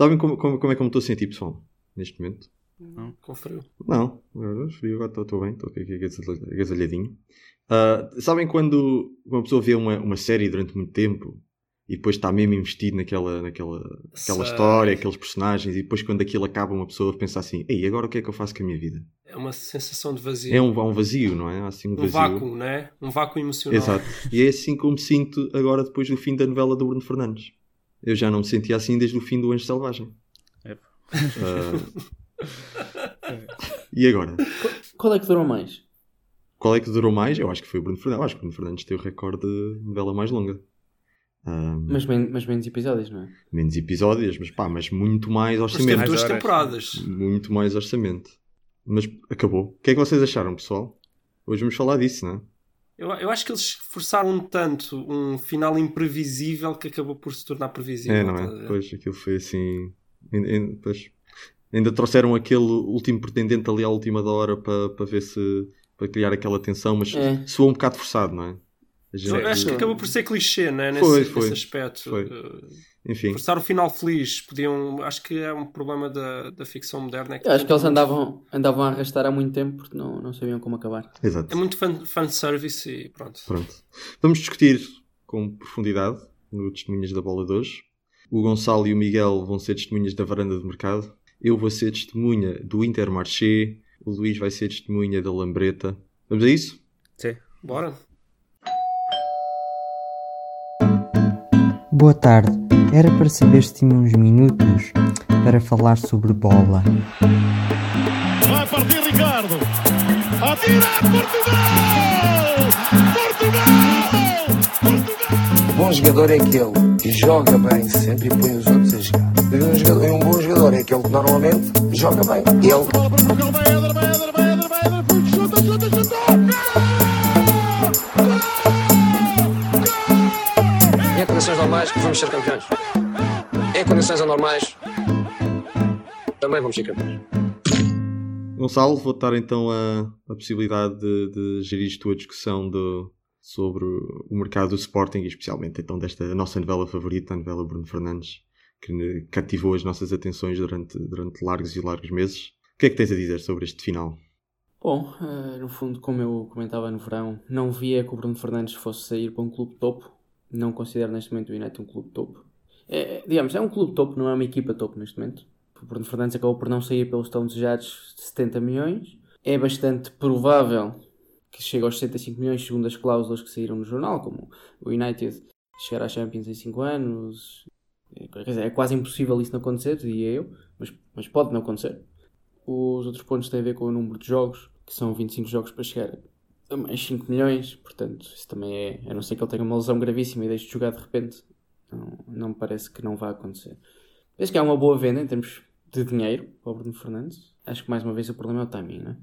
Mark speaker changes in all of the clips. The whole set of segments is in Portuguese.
Speaker 1: Sabem como, como, como é que eu me estou a sentir, pessoal? Neste momento?
Speaker 2: Não, com frio.
Speaker 1: Não, agora frio, agora estou bem, estou aqui agasalhadinho. Uh, sabem quando uma pessoa vê uma, uma série durante muito tempo e depois está mesmo investido naquela, naquela, naquela história, aqueles personagens, e depois quando aquilo acaba, uma pessoa pensa assim: Ei, agora o que é que eu faço com a minha vida?
Speaker 2: É uma sensação de vazio.
Speaker 1: É um, um vazio, não é? Assim, um,
Speaker 2: um vácuo, não é? Um vácuo emocional.
Speaker 1: Exato. E é assim como me sinto agora depois do fim da novela do Bruno Fernandes. Eu já não me sentia assim desde o fim do Anjo Selvagem.
Speaker 3: É.
Speaker 1: Uh... e agora?
Speaker 4: Qual é que durou mais?
Speaker 1: Qual é que durou mais? Eu acho que foi o Bruno Fernandes. Eu acho que o Bruno Fernandes tem o recorde de novela mais longa. Um,
Speaker 4: mas, men mas, menos episódios, não é?
Speaker 1: Menos episódios, mas pá, mas muito mais orçamento.
Speaker 2: Mas duas temporadas.
Speaker 1: Muito mais orçamento. Mas acabou. O que é que vocês acharam, pessoal? Hoje vamos falar disso, não é?
Speaker 2: Eu, eu acho que eles forçaram tanto um final imprevisível que acabou por se tornar previsível.
Speaker 1: É, não é? Pois, aquilo foi assim. Ainda, pois, ainda trouxeram aquele último pretendente ali à última da hora para, para ver se. para criar aquela tensão, mas
Speaker 4: é.
Speaker 1: soou um bocado forçado, não é?
Speaker 2: Gente... Acho que acabou por ser clichê, né? Nesse,
Speaker 1: foi, foi,
Speaker 2: nesse aspecto.
Speaker 1: Foi. Enfim.
Speaker 2: Forçar o final feliz. Podiam. Acho que é um problema da, da ficção moderna. É
Speaker 4: que acho que eles andavam, andavam a arrastar há muito tempo porque não, não sabiam como acabar.
Speaker 1: Exato.
Speaker 2: É muito fan, fanservice e pronto.
Speaker 1: Pronto. Vamos discutir com profundidade no Testemunhas da Bola de hoje. O Gonçalo e o Miguel vão ser testemunhas da varanda de mercado. Eu vou ser testemunha do Intermarché. O Luís vai ser testemunha da Lambreta. Vamos a isso?
Speaker 3: Sim.
Speaker 2: Bora.
Speaker 5: Boa tarde. Era para saber se tinha uns minutos para falar sobre bola.
Speaker 6: Vai partir Ricardo. Atira Portugal! Portugal! Portugal!
Speaker 7: Bom jogador é aquele que joga bem sempre e põe os outros a jogar. E um, jogador, um bom jogador é aquele que normalmente joga bem. Ele.
Speaker 8: Condições normais, vamos ser campeões. Em condições anormais, também vamos ser campeões.
Speaker 1: Gonçalo, vou dar então a, a possibilidade de, de gerir a tua discussão de, sobre o mercado do Sporting e especialmente então desta nossa novela favorita, a novela Bruno Fernandes, que cativou as nossas atenções durante, durante largos e largos meses. O que é que tens a dizer sobre este final?
Speaker 4: Bom, uh, no fundo, como eu comentava no verão, não via que o Bruno Fernandes fosse sair para um clube topo. Não considero neste momento o United um clube topo. É, digamos, é um clube topo, não é uma equipa topo neste momento. O Bruno Fernandes acabou por não sair pelos tão desejados de 70 milhões. É bastante provável que chegue aos 65 milhões, segundo as cláusulas que saíram no jornal, como o United chegar à Champions em 5 anos. Dizer, é quase impossível isso não acontecer, diria eu, mas, mas pode não acontecer. Os outros pontos têm a ver com o número de jogos, que são 25 jogos para chegar mais 5 milhões, portanto, isso também é. A não ser que ele tenha uma lesão gravíssima e deixe de jogar de repente, não, não parece que não vá acontecer. Penso que é uma boa venda em termos de dinheiro para o Bruno Fernandes. Acho que mais uma vez o problema é o timing, não é?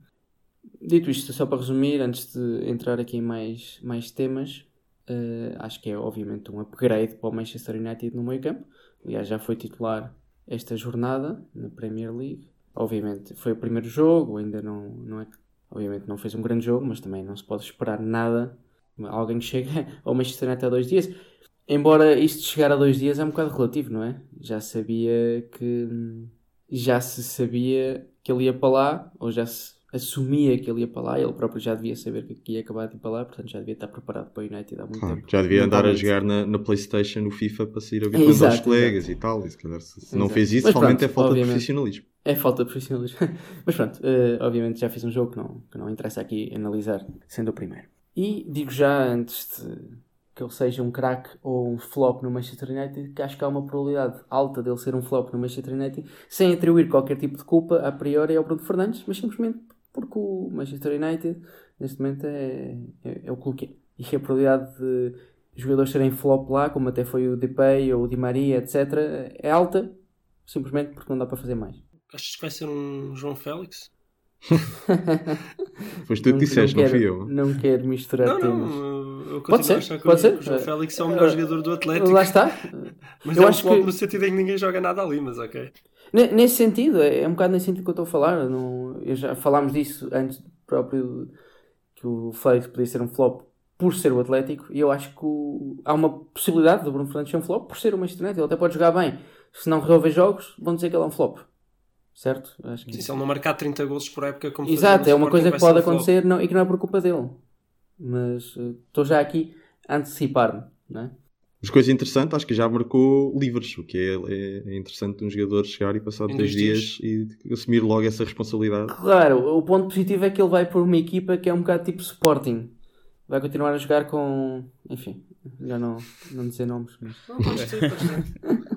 Speaker 4: Dito isto, só para resumir, antes de entrar aqui em mais, mais temas, uh, acho que é obviamente um upgrade para o Manchester United no meio campo. Aliás, já foi titular esta jornada na Premier League. Obviamente foi o primeiro jogo, ainda não, não é obviamente não fez um grande jogo, mas também não se pode esperar nada. Alguém chega ao Manchester United há dois dias. Embora isto chegar a dois dias é um bocado relativo, não é? Já sabia que. Já se sabia que ele ia para lá, ou já se assumia que ele ia para lá, ele próprio já devia saber que ia acabar de ir para lá, portanto já devia estar preparado para o United há muito
Speaker 1: ah,
Speaker 4: tempo.
Speaker 1: Já devia andar a jogar na, na, Playstation, no FIFA, para sair a ver com os colegas exato. e tal. E se, calhar, se, se não fez isso, realmente é falta de profissionalismo.
Speaker 4: É falta de profissionalismo. Mas pronto, uh, obviamente já fiz um jogo que não, que não interessa aqui analisar, sendo o primeiro. E digo já antes de que ele seja um craque ou um flop no Manchester United, que acho que há uma probabilidade alta dele ser um flop no Manchester United, sem atribuir qualquer tipo de culpa a priori ao Bruno Fernandes, mas simplesmente porque o Manchester United neste momento é, é, é o clube que é. E a probabilidade de jogadores serem flop lá, como até foi o Depay ou o Di Maria, etc., é alta, simplesmente porque não dá para fazer mais.
Speaker 2: Achas que vai ser um João Félix?
Speaker 1: Pois tu que disseste, não, não, fui eu.
Speaker 4: Não quero misturar
Speaker 2: não,
Speaker 4: temas.
Speaker 2: Não, eu
Speaker 4: pode ser, pode
Speaker 2: o,
Speaker 4: ser.
Speaker 2: o João Félix é o melhor uh, jogador do Atlético.
Speaker 4: Lá está.
Speaker 2: Mas eu é um acho que... no sentido em que ninguém joga nada ali, mas ok.
Speaker 4: Nesse sentido, é um bocado nesse sentido que eu estou a falar. Não, eu já falámos disso antes próprio que o Félix podia ser um flop por ser o Atlético e eu acho que o, há uma possibilidade do Bruno Fernandes ser um flop por ser o Manchester United. Ele até pode jogar bem se não resolver jogos, vão dizer que ele é um flop. Certo? Acho que...
Speaker 2: Sim, se ele não marcar 30 golos por época, como
Speaker 4: Exato, é uma coisa que pode acontecer não, e que não é por culpa dele. Mas eh, estou já aqui a antecipar-me, não é?
Speaker 1: Mas coisa interessante, acho que já marcou livres, o que é, é- é interessante um jogador chegar e passar dois dias e assumir logo essa responsabilidade.
Speaker 4: Claro, o ponto positivo é que ele vai por uma equipa que é um bocado tipo Sporting. Vai continuar a jogar com. Enfim, já não, não dizer nomes. Mas...
Speaker 2: Não, pode ser, pode ser.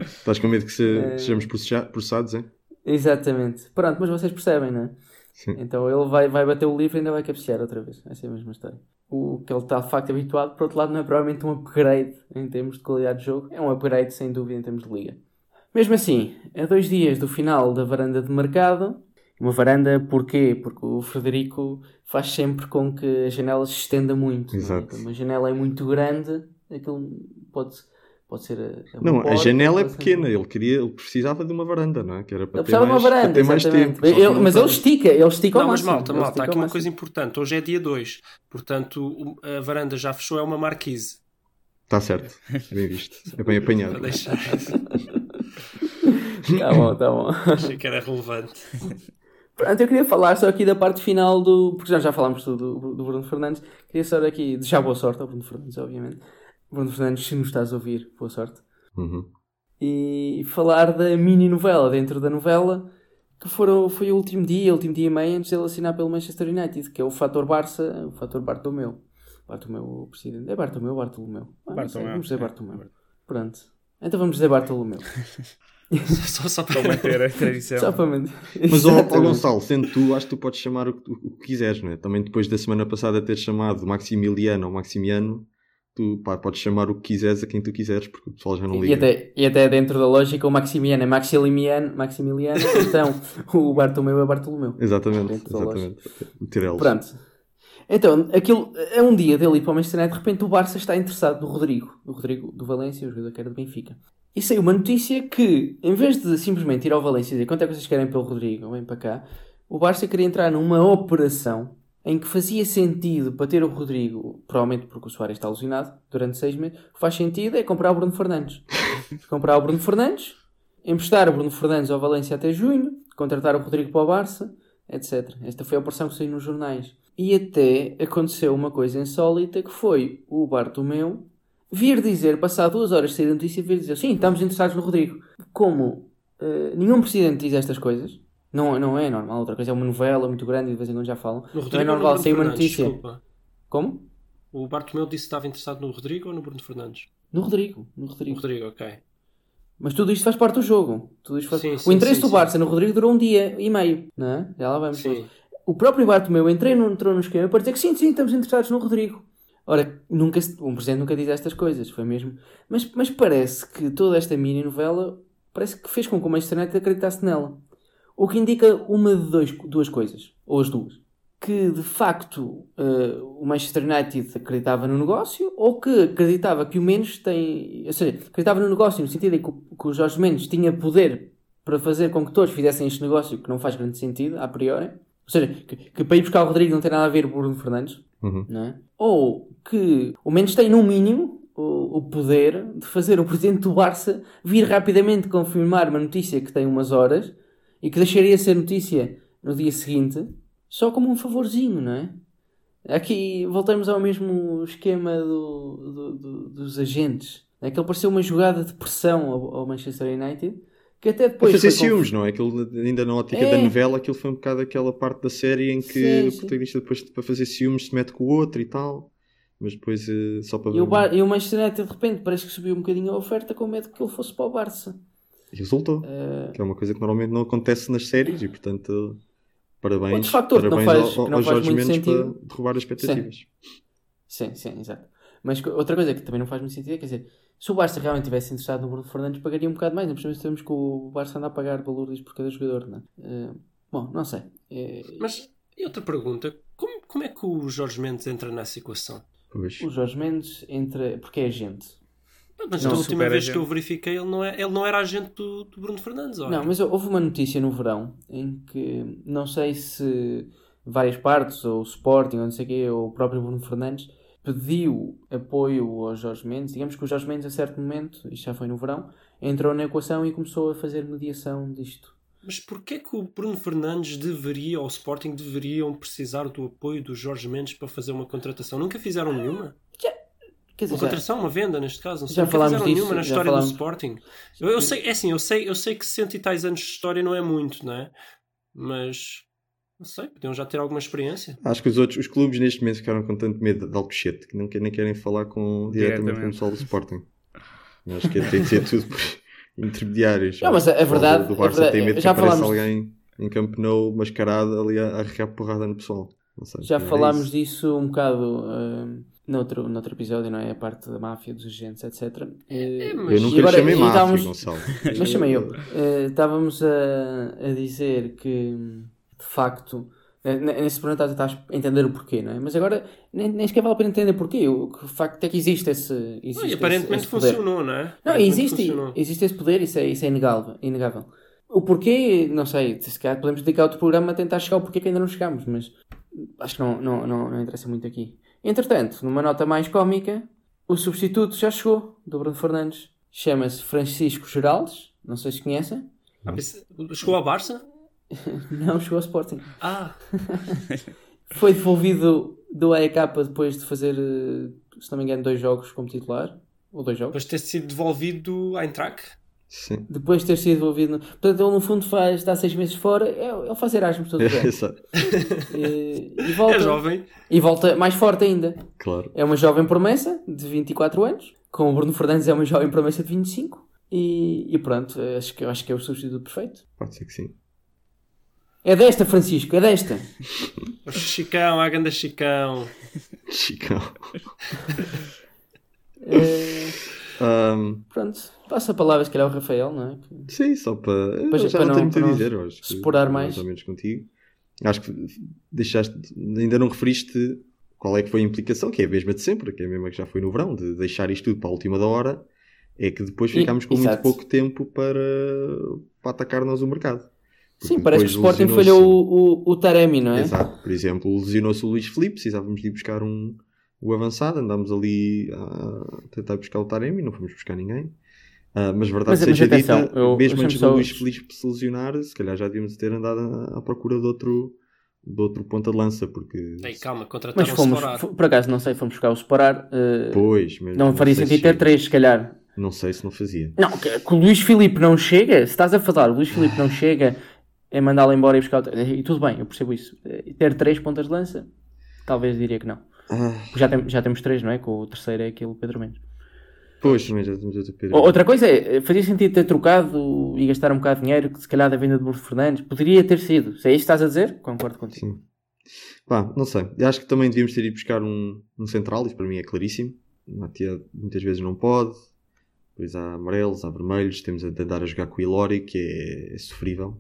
Speaker 1: Estás com medo que se-
Speaker 4: É.
Speaker 1: sejamos processa- processados, é?
Speaker 4: Exatamente. Pronto, mas vocês percebem, não é?
Speaker 1: Sim.
Speaker 4: Então ele vai, vai bater o livro e ainda vai cabecear outra vez. Essa é a mesma história. O que ele está de facto habituado, por outro lado, não é provavelmente um upgrade em termos de qualidade de jogo. É um upgrade, sem dúvida, em termos de liga. Mesmo assim, a dois dias do final da varanda de mercado, uma varanda porquê? Porque o Frederico faz sempre com que a janela se estenda muito. é?
Speaker 1: Exato.
Speaker 4: Uma janela é muito grande, aquilo pode, pode ser. A, a
Speaker 1: Não, a
Speaker 4: porta,
Speaker 1: janela é
Speaker 4: ser-
Speaker 1: pequena, ele queria, ele precisava de uma varanda, não é? Que era para
Speaker 4: Ele
Speaker 1: ter
Speaker 4: precisava de uma
Speaker 1: mais, para
Speaker 4: varanda,
Speaker 1: ter mais
Speaker 4: exatamente.
Speaker 1: tempo. não
Speaker 4: mas ele estica, ele estica ao
Speaker 2: Não, mas
Speaker 4: máximo.
Speaker 2: malta,
Speaker 4: ele
Speaker 2: malta, há
Speaker 4: estica
Speaker 2: aqui
Speaker 4: ao
Speaker 2: uma
Speaker 4: máximo.
Speaker 2: coisa importante. Hoje é dia 2, portanto a varanda já fechou, é uma marquise.
Speaker 1: Está certo, bem visto. É bem apanhado.
Speaker 2: Para deixar
Speaker 4: Tá bom, tá bom.
Speaker 2: achei que era relevante.
Speaker 4: Pronto, eu queria falar só aqui da parte final do. Porque já, já falámos do, do, do Bruno Fernandes. Queria só aqui desejar boa sorte ao Bruno Fernandes, obviamente. Bruno Fernandes, se nos estás a ouvir, boa sorte.
Speaker 1: Uhum.
Speaker 4: E falar da mini novela dentro da novela, que foram, foi o último dia, o último dia e meio antes de ele assinar pelo Manchester United, que é o fator Barça, o fator Bartomeu. Bartomeu, o presidente. É Bartomeu ou Bartolomeu? Ah,
Speaker 3: Bartomeu.
Speaker 4: Vamos dizer Bartomeu. Pronto. Então vamos dizer Bartolomeu.
Speaker 2: Só, só
Speaker 3: Para manter a tradição.
Speaker 4: Só para manter.
Speaker 1: Mas, ó. Gonçalo, sendo tu, acho que tu podes chamar o que, o que quiseres, não é? Também depois da semana passada ter chamado Maximiliano ou Maximiano, tu pá, podes chamar o que quiseres a quem tu quiseres, porque o pessoal já não
Speaker 4: E
Speaker 1: liga.
Speaker 4: até, e até dentro da lógica, o Maximiano é Maximiliano, Maximiliano então o Bartolomeu é Bartolomeu.
Speaker 1: Exatamente, exatamente. O Tirelos.
Speaker 4: Pronto. Então, aquilo é um dia dele ir para o Manchester United, de repente o Barça está interessado no Rodrigo, no Rodrigo do Valência, o jogador que era do Benfica. E saiu uma notícia que, em vez de simplesmente ir ao Valência e dizer quanto é que vocês querem pelo Rodrigo, vem para cá, o Barça queria entrar numa operação em que fazia sentido para ter o Rodrigo, provavelmente porque o Soares está alucinado, durante seis meses, o que faz sentido é comprar o Bruno Fernandes. comprar o Bruno Fernandes, emprestar o Bruno Fernandes ao Valência até junho, contratar o Rodrigo para o Barça, etc. Esta foi a operação que saiu nos jornais. E até aconteceu uma coisa insólita que foi o Bartomeu vir dizer, passado duas horas de sair a notícia, vir dizer sim, estamos interessados no Rodrigo. Como eh, nenhum presidente diz estas coisas, não, não é normal. Outra coisa é uma novela muito grande e de vez em quando já falam.
Speaker 2: No
Speaker 4: Não é
Speaker 2: Rodrigo
Speaker 4: normal sair uma notícia.
Speaker 2: Desculpa.
Speaker 4: Como?
Speaker 2: O Bartomeu disse que estava interessado no Rodrigo ou no Bruno Fernandes?
Speaker 4: No Rodrigo. No
Speaker 2: No
Speaker 4: Rodrigo.
Speaker 2: Rodrigo, ok.
Speaker 4: Mas tudo isto faz parte do jogo. Tudo isto faz...
Speaker 2: Sim,
Speaker 4: o
Speaker 2: sim,
Speaker 4: interesse
Speaker 2: sim,
Speaker 4: do. Barça no Rodrigo durou um dia e meio. Não é? Já lá vamos.
Speaker 2: Sim.
Speaker 4: O próprio Bartomeu entrei no, entrou no esquema para dizer que sim, sim, estamos interessados no Rodrigo. Ora, nunca, um presidente nunca diz estas coisas, foi mesmo. Mas, mas parece que toda esta mini novela parece que fez com que o Manchester United acreditasse nela. O que indica uma de dois, duas coisas, ou as duas. Que de facto eh, o Manchester United acreditava no negócio, ou que acreditava que o Mendes tem. Ou seja, acreditava no negócio no sentido em que, o- que o Jorge Mendes tinha poder para fazer com que todos fizessem este negócio, que não faz grande sentido, a priori. Ou seja, que, que para ir buscar o Rodrigo não tem nada a ver com o Bruno Fernandes.
Speaker 1: Uhum.
Speaker 4: Não é? Ou que o Mendes tem, no mínimo, o, o poder de fazer o presidente do Barça vir rapidamente confirmar uma notícia que tem umas horas e que deixaria ser notícia no dia seguinte, só como um favorzinho, não é? Aqui voltamos ao mesmo esquema do, do- do- dos agentes. É que ele pareceu uma jogada de pressão ao, ao Manchester United que até depois.
Speaker 1: fazer
Speaker 4: foi conf-
Speaker 1: ciúmes, não é? Aquilo, ainda na ótica
Speaker 4: É.
Speaker 1: da novela, aquilo foi um bocado aquela parte da série em que
Speaker 4: Sim,
Speaker 1: o
Speaker 4: sim.
Speaker 1: protagonista depois para fazer ciúmes se mete com o outro e tal. Mas depois eh, só para
Speaker 4: E o, Bar- e o Manchester United de repente parece que subiu um bocadinho a oferta com medo que ele fosse para o Barça.
Speaker 1: E resultou.
Speaker 4: Eh,
Speaker 1: Que é uma coisa que normalmente não acontece nas séries e portanto parabéns,
Speaker 4: Outro fator que não
Speaker 1: parabéns
Speaker 4: faz-
Speaker 1: ao,
Speaker 4: que não faz
Speaker 1: Jorge
Speaker 4: muito
Speaker 1: Mendes
Speaker 4: sentido.
Speaker 1: para derrubar as expectativas.
Speaker 4: Sim, sim, exato. Mas outra coisa que também não faz muito sentido é, quer dizer, se o Barça realmente tivesse interessado no Bruno Fernandes, pagaria um bocado mais. Não precisamos temos que o Barça anda a pagar valores por cada jogador, não é? Eh, bom, não sei. Eh,
Speaker 2: Mas, e outra pergunta, como, como é que o Jorge Mendes entra nessa equação?
Speaker 1: Pois.
Speaker 4: o Jorge Mendes entra. porque é agente.
Speaker 2: Mas
Speaker 4: Não,
Speaker 2: da última vez
Speaker 3: agente.
Speaker 2: que eu verifiquei, ele não, é, ele não era agente do, do Bruno Fernandes, olha.
Speaker 4: Não, mas houve uma notícia no verão em que não sei se várias partes, ou o Sporting, ou não sei o quê, ou o próprio Bruno Fernandes, pediu apoio ao Jorge Mendes. Digamos que o Jorge Mendes, a certo momento, isto já foi no verão, entrou na equação e começou a fazer mediação disto.
Speaker 2: Mas porquê que o Bruno Fernandes deveria, ou o Sporting deveriam precisar do apoio do Jorge Mendes para fazer uma contratação? Nunca fizeram nenhuma?
Speaker 4: Quer dizer,
Speaker 2: Uma
Speaker 4: já-
Speaker 2: contratação, uma venda, neste caso. Não sei.
Speaker 4: Já falámos disso,
Speaker 2: nenhuma na
Speaker 4: já
Speaker 2: história
Speaker 4: falámos-
Speaker 2: do Sporting. Eu, eu sei, é assim, eu sei, eu sei que cento e tais anos de história não é muito, não é? Mas, não sei, podiam já ter alguma experiência.
Speaker 1: Acho que os outros, os clubes neste momento ficaram com tanto medo de Alcochete que não, que- nem querem falar com, diretamente com o pessoal do Sporting. Eu Acho que tem de ser tudo por intermediários.
Speaker 4: Não, mas a-
Speaker 1: pessoal
Speaker 4: verdade-
Speaker 1: do Barça
Speaker 4: a verdade-
Speaker 1: tem medo que
Speaker 4: já
Speaker 1: apareça
Speaker 4: falámos-
Speaker 1: alguém em Camp Nou mascarado ali a, a arregar porrada no pessoal. Não sei,
Speaker 4: Já
Speaker 1: é
Speaker 4: falámos
Speaker 1: isso.
Speaker 4: disso um bocado ah, noutro, noutro episódio, não é? A parte da máfia, dos agentes, etc. Eh,
Speaker 2: mas-
Speaker 1: Eu nunca
Speaker 4: e
Speaker 1: lhe
Speaker 4: agora-
Speaker 1: chamei máfia,
Speaker 4: estávamos-
Speaker 1: Gonçalo.
Speaker 4: Mas chamei eu. Eh, estávamos a, a dizer que, de facto, nesse programa estás a entender o porquê, não é? Mas agora nem, nem sequer vale a pena entender porquê. O que facto é que existe esse. Existe
Speaker 2: Não, aparentemente
Speaker 4: esse
Speaker 2: funcionou, não é?
Speaker 4: Não, existe,
Speaker 2: funcionou.
Speaker 4: existe esse poder, isso é, isso é inegável, inegável. O porquê, não sei, se calhar podemos dedicar outro programa a tentar chegar ao porquê que ainda não chegamos, mas acho que não, não, não, não interessa muito aqui. Entretanto, numa nota mais cómica, o substituto já chegou, do Bruno Fernandes. Chama-se Francisco Geraldes, não sei se conhecem.
Speaker 2: Ah, Chegou ao Barça?
Speaker 4: Não, chegou ao Sporting.
Speaker 2: Ah,
Speaker 4: Foi devolvido do AEK depois de fazer, eh, se não me engano, dois jogos como titular. Ou dois jogos.
Speaker 2: depois de ter sido devolvido à Eintracht?
Speaker 1: Sim.
Speaker 4: Depois de ter sido devolvido. no- Portanto, ele no fundo faz, está seis meses fora. é- Ele faz Erasmus todo o e, e volta.
Speaker 2: É jovem.
Speaker 4: E volta mais forte ainda.
Speaker 1: Claro.
Speaker 4: É uma jovem promessa de 24 anos. Com o Bruno Fernandes é uma jovem promessa de 25. E, e pronto, acho que, acho que é o substituto perfeito.
Speaker 1: Pode ser que sim.
Speaker 4: É desta, Francisco, é desta.
Speaker 2: O Chicão, a ganda Chicão.
Speaker 1: Chicão.
Speaker 4: Eh,
Speaker 1: Ahm,
Speaker 4: pronto, passa a palavra se calhar ao Rafael, não é? Que-
Speaker 1: sim, só para.
Speaker 4: Pois,
Speaker 1: já
Speaker 4: para
Speaker 1: não
Speaker 4: não-
Speaker 1: tenho muito a dizer. que
Speaker 4: explorar
Speaker 1: mais
Speaker 4: mais.
Speaker 1: ou menos contigo. Acho que deixaste. Ainda não referiste qual é que foi a implicação, que é a mesma de sempre, que é a mesma que já foi no verão, de deixar isto tudo para a última da hora. É que depois ficámos com muito
Speaker 4: exato.
Speaker 1: pouco tempo para, para atacar nós o mercado. Porque
Speaker 4: Sim, parece que o Sporting falhou o, o, o Taremi, não é?
Speaker 1: Exato. Por exemplo, lesionou-se o Luís Filipe, precisávamos de ir buscar um, o avançado, andámos ali a tentar buscar o Taremi, não fomos buscar ninguém. Ah, mas verdade
Speaker 4: Mas- mas
Speaker 1: seja
Speaker 4: atenção,
Speaker 1: dita,
Speaker 4: eu-
Speaker 1: mesmo antes
Speaker 4: só-
Speaker 1: do Luís Filipe se lesionar, se calhar já devíamos ter andado à, procura de outro, de outro ponta de lança, porque
Speaker 2: Ei, calma,
Speaker 4: Mas
Speaker 2: contrataram
Speaker 4: fomos,
Speaker 2: separar.
Speaker 4: f- por acaso, não sei, fomos buscar o separar. eh,
Speaker 1: depois, mas
Speaker 4: não faria
Speaker 1: sei
Speaker 4: sentido
Speaker 1: se-
Speaker 4: ter três, se calhar.
Speaker 1: Não sei se não fazia.
Speaker 4: Não, que, que o Luís Filipe não chega, se estás a falar, o Luís Filipe não chega é mandá-lo embora e buscar. o- E tudo bem, eu percebo isso. Eh, Ter três pontas de lança, talvez diria que não.
Speaker 1: Ah,
Speaker 4: Já, tem- já temos três, não é? Com o terceiro é aquele Pedro Mendes.
Speaker 1: pois, também já temos outro Pedro.
Speaker 4: Outra coisa é, eh, fazia sentido ter trocado e gastar um bocado de dinheiro, que se calhar da venda de Bruno Fernandes, poderia ter sido. Se é isso que estás a dizer, concordo contigo.
Speaker 1: Sim. Pá, não sei. Eu acho que também devíamos ter ido buscar um, um central, isso para mim é claríssimo. Matia muitas vezes não pode. Depois há amarelos, há vermelhos. Temos a tentar a jogar com o Ilori, que é, é sofrível.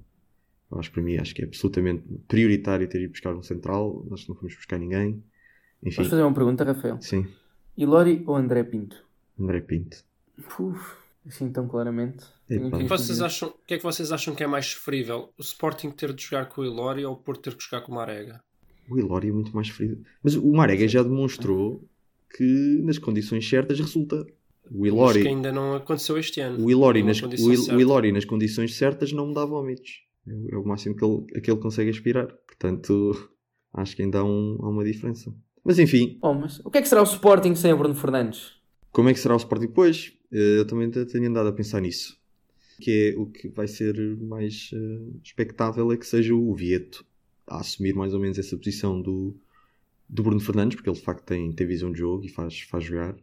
Speaker 1: Eu acho que para mim acho que é absolutamente prioritário ter ido buscar um central. Nós não fomos buscar ninguém. Enfim,
Speaker 4: Posso fazer uma pergunta, Rafael?
Speaker 1: sim.
Speaker 4: Ilori ou André Pinto?
Speaker 1: André Pinto.
Speaker 4: Uf, assim tão claramente.
Speaker 2: O que, é vocês acham, o que é que vocês acham que é mais sofrível? O Sporting ter de jogar com o Ilori ou o Porto ter de jogar com o Marega?
Speaker 1: O Ilori é muito mais ferido. Mas o Marega já demonstrou que nas condições certas resulta. O
Speaker 2: Acho
Speaker 1: Ilori,
Speaker 2: que ainda não aconteceu este ano.
Speaker 1: o Ilori, nas, o Il-
Speaker 2: certa.
Speaker 1: o Ilori nas condições certas não me dá vómitos. É, o- é o máximo que ele, a que ele consegue aspirar. Portanto, acho que ainda há, um- há uma diferença. Mas enfim,
Speaker 4: Bom, mas o que é que será o Sporting sem o Bruno Fernandes?
Speaker 1: como é que será o Sporting depois? Eh, Eu também te- tenho andado a pensar nisso. Que é o que vai ser mais eh, expectável é que seja o Vieto a assumir mais ou menos essa posição do, do Bruno Fernandes, porque ele de facto tem, tem visão de jogo e faz, faz jogar.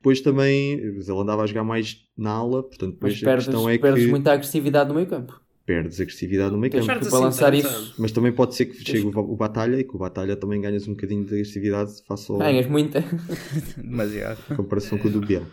Speaker 1: Depois também, ele andava a jogar mais na ala, portanto
Speaker 4: Mas
Speaker 1: depois a
Speaker 4: perdes,
Speaker 1: questão é
Speaker 4: perdes
Speaker 1: que
Speaker 4: muita agressividade no meio campo.
Speaker 1: Perdes agressividade no meio campo.
Speaker 4: Para lançar
Speaker 2: tanto,
Speaker 4: isso.
Speaker 1: Mas também pode ser que chegue o, o Batalha e que o Batalha também ganhas um bocadinho de agressividade face ao,
Speaker 4: Ganhas muita.
Speaker 3: Demasiado.
Speaker 1: em comparação com o do Biel.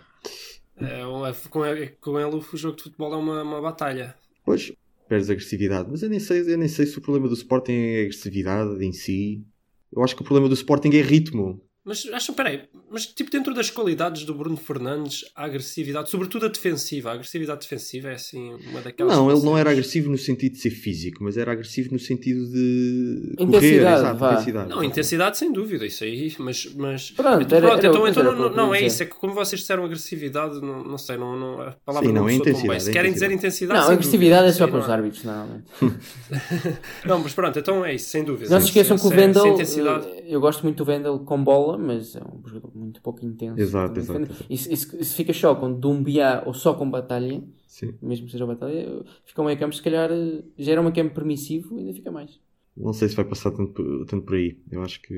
Speaker 2: É, é- com, ele, com ele o jogo de futebol é uma, uma batalha.
Speaker 1: Pois, perdes agressividade. Mas eu nem, sei, eu nem sei se o problema do Sporting é agressividade em si. Eu acho que o problema do Sporting é ritmo.
Speaker 2: Mas acham, peraí, mas tipo dentro das qualidades do Bruno Fernandes, a agressividade, sobretudo a defensiva, a agressividade defensiva é assim uma daquelas.
Speaker 1: Não, ele não era agressivo no sentido de ser físico, mas era agressivo no sentido de correr,
Speaker 4: Intensidade,
Speaker 1: exato,
Speaker 4: vá.
Speaker 1: intensidade.
Speaker 2: Não, intensidade sem dúvida, isso aí, mas. mas
Speaker 4: Pronto,
Speaker 2: então,
Speaker 4: era- era-
Speaker 2: então, então
Speaker 4: era
Speaker 2: não,
Speaker 4: o que eu
Speaker 2: não,
Speaker 4: queria
Speaker 2: é isso, é que como vocês disseram agressividade, não, não sei, não, não, a palavra
Speaker 1: Sim,
Speaker 2: não,
Speaker 1: não, é intensidade,
Speaker 2: bem. Se
Speaker 1: é
Speaker 2: querem dizer
Speaker 1: intensidade.
Speaker 2: intensidade.
Speaker 4: Não, agressividade
Speaker 2: dúvida,
Speaker 4: é só para os
Speaker 2: não
Speaker 4: árbitros, normalmente.
Speaker 2: Não, mas pronto, então é isso, sem dúvida.
Speaker 4: Não se esqueçam que o Vendel,
Speaker 2: intensidade-
Speaker 4: eh, eu gosto muito do Vendel com bola, mas é um jogador muito pouco intenso.
Speaker 1: Exato, exato.
Speaker 4: E, se- se, se fica só com Dumbiá ou só com Batalha,
Speaker 1: Sim.
Speaker 4: mesmo que seja Batalha, fica um meio campo, se calhar eh, já era um meio campo permissivo, ainda fica mais.
Speaker 1: Não sei se vai passar tanto, por- tanto por aí. Eu acho que.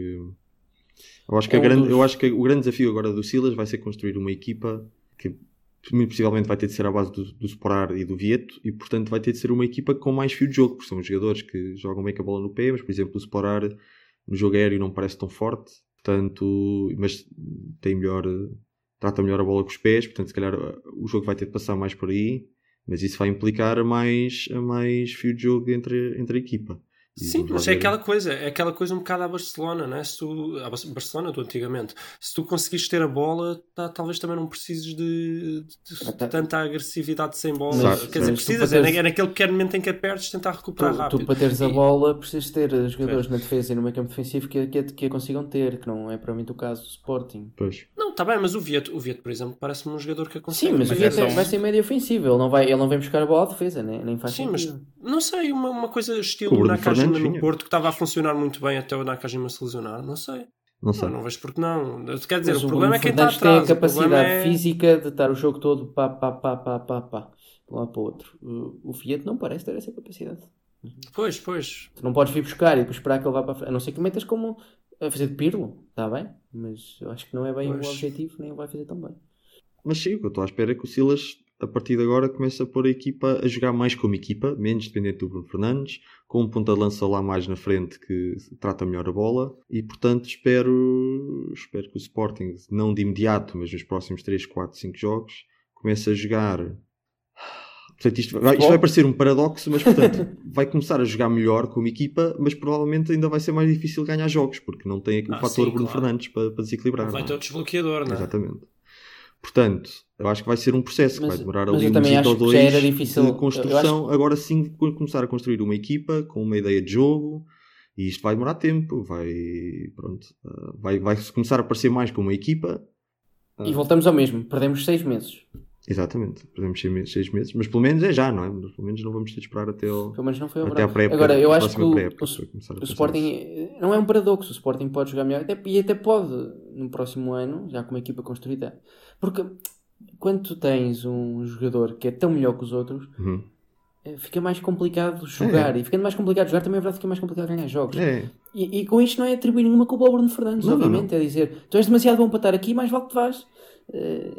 Speaker 1: Eu acho que,
Speaker 4: É um
Speaker 1: grande,
Speaker 4: dos-
Speaker 1: eu acho que o grande desafio agora do Silas vai ser construir uma equipa que muito possivelmente vai ter de ser à base do, do Sporar e do Vieto e portanto vai ter de ser uma equipa com mais fio de jogo, porque são jogadores que jogam bem com a bola no pé, mas por exemplo o Sporar no jogo aéreo não parece tão forte, portanto, mas tem melhor, trata melhor a bola com os pés, portanto se calhar eh, o jogo vai ter de passar mais por aí, mas isso vai implicar mais, mais fio de jogo entre, entre a equipa.
Speaker 2: Sim, mas é aquela coisa, é aquela coisa um bocado à Barcelona, né? Se tu, a Bar- Barcelona do antigamente, se tu conseguires ter a bola, tá- talvez também não precises de, de- de
Speaker 4: tá.
Speaker 2: tanta agressividade sem bola.
Speaker 1: Exato,
Speaker 2: Quer dizer,
Speaker 4: tu
Speaker 2: precisas,
Speaker 4: para
Speaker 2: é,
Speaker 4: teres-
Speaker 2: na- é naquele pequeno momento em que a perdes, tentar
Speaker 4: Tu,
Speaker 2: recuperar rápido.
Speaker 4: tu, para teres a
Speaker 2: E-
Speaker 4: bola, precisas ter eh, jogadores na defesa e no meio campo defensivo que, que, que a consigam ter, que não é provavelmente o caso do Sporting.
Speaker 1: Pois.
Speaker 2: Não, está bem, mas o Vieto, o Vieto, por exemplo, parece-me um jogador que a consegue.
Speaker 4: Sim, mas, o
Speaker 3: Mas
Speaker 4: Vieto
Speaker 3: é
Speaker 4: é-
Speaker 3: só um-
Speaker 4: vai ser médio ofensivo, ele não, vai, ele não vem buscar a bola à defesa, nem, nem faz
Speaker 2: Sim, mas
Speaker 4: sentido.
Speaker 2: não sei, uma, uma coisa estilo
Speaker 1: O
Speaker 2: Nakajima no. Porto que estava a funcionar muito bem até o Nakajima se lesionar, não sei.
Speaker 1: Não sei.
Speaker 2: Não, não vejo porque não. Quer dizer,
Speaker 4: Mas
Speaker 2: o problema
Speaker 4: Bruno
Speaker 2: é quem está atrás.
Speaker 4: tem a
Speaker 2: o
Speaker 4: capacidade
Speaker 2: é-
Speaker 4: física de estar o jogo todo pá, pá, pá, pá, pá, pá, de um lado para o outro. O, o Fiat não parece ter essa capacidade.
Speaker 2: Pois, pois.
Speaker 4: Tu não podes vir buscar e depois esperar que ele vá para a frente. A não ser que metas como a fazer de Pirlo, está bem? Mas eu acho que não é bem
Speaker 2: Pois.
Speaker 4: o objetivo, nem o vai fazer tão bem.
Speaker 1: Mas sim, o que eu estou à espera é que o Silas, a partir de agora, comece a pôr a equipa a jogar mais como equipa, menos dependente do Bruno Fernandes, com um ponta de lança lá mais na frente que trata melhor a bola. E portanto, espero, espero que o Sporting, não de imediato, mas nos próximos 3, 4, 5 jogos, comece a jogar. Portanto, isto vai, isto vai parecer um paradoxo, mas portanto, vai começar a jogar melhor como equipa, mas provavelmente ainda vai ser mais difícil ganhar jogos, porque não tem o
Speaker 2: Ah,
Speaker 1: fator
Speaker 2: sim,
Speaker 1: Bruno
Speaker 2: claro.
Speaker 1: Fernandes para, para desequilibrar.
Speaker 2: Vai
Speaker 1: não é?
Speaker 2: ter o desbloqueador, não é?
Speaker 1: Exatamente. Portanto, eu acho que vai ser um processo que
Speaker 4: Mas-
Speaker 1: vai demorar ali um
Speaker 4: acho
Speaker 1: ou dois
Speaker 4: era difícil-
Speaker 1: de construção. Agora sim co- começar a construir uma equipa com uma ideia de jogo e isto vai demorar tempo, vai pronto, ah, vai, vai começar a parecer mais como uma equipa.
Speaker 4: E voltamos ao mesmo, perdemos seis meses.
Speaker 1: Exatamente, perdemos seis meses, seis meses, mas pelo menos é já, não é? Mas pelo menos não vamos ter de esperar até, ao,
Speaker 4: Pelo menos não foi
Speaker 1: até
Speaker 4: verão.
Speaker 1: pré-época.
Speaker 4: Agora, eu acho que o, o-
Speaker 1: a
Speaker 4: o Sporting
Speaker 1: nisso.
Speaker 4: eh, não é um paradoxo. O Sporting pode jogar melhor até- e até pode no próximo ano, já com uma equipa construída. Porque quando tu tens um jogador que é tão melhor que os outros,
Speaker 1: Uhum.
Speaker 4: eh, fica mais complicado jogar. E ficando mais complicado jogar, também é verdade que fica mais complicado ganhar jogos.
Speaker 1: É,
Speaker 4: E, e com isto não é atribuir nenhuma culpa ao Bruno Fernandes,
Speaker 1: Não, não,
Speaker 4: obviamente. É dizer, tu és demasiado bom para estar aqui, mais vale que te vás. Eh,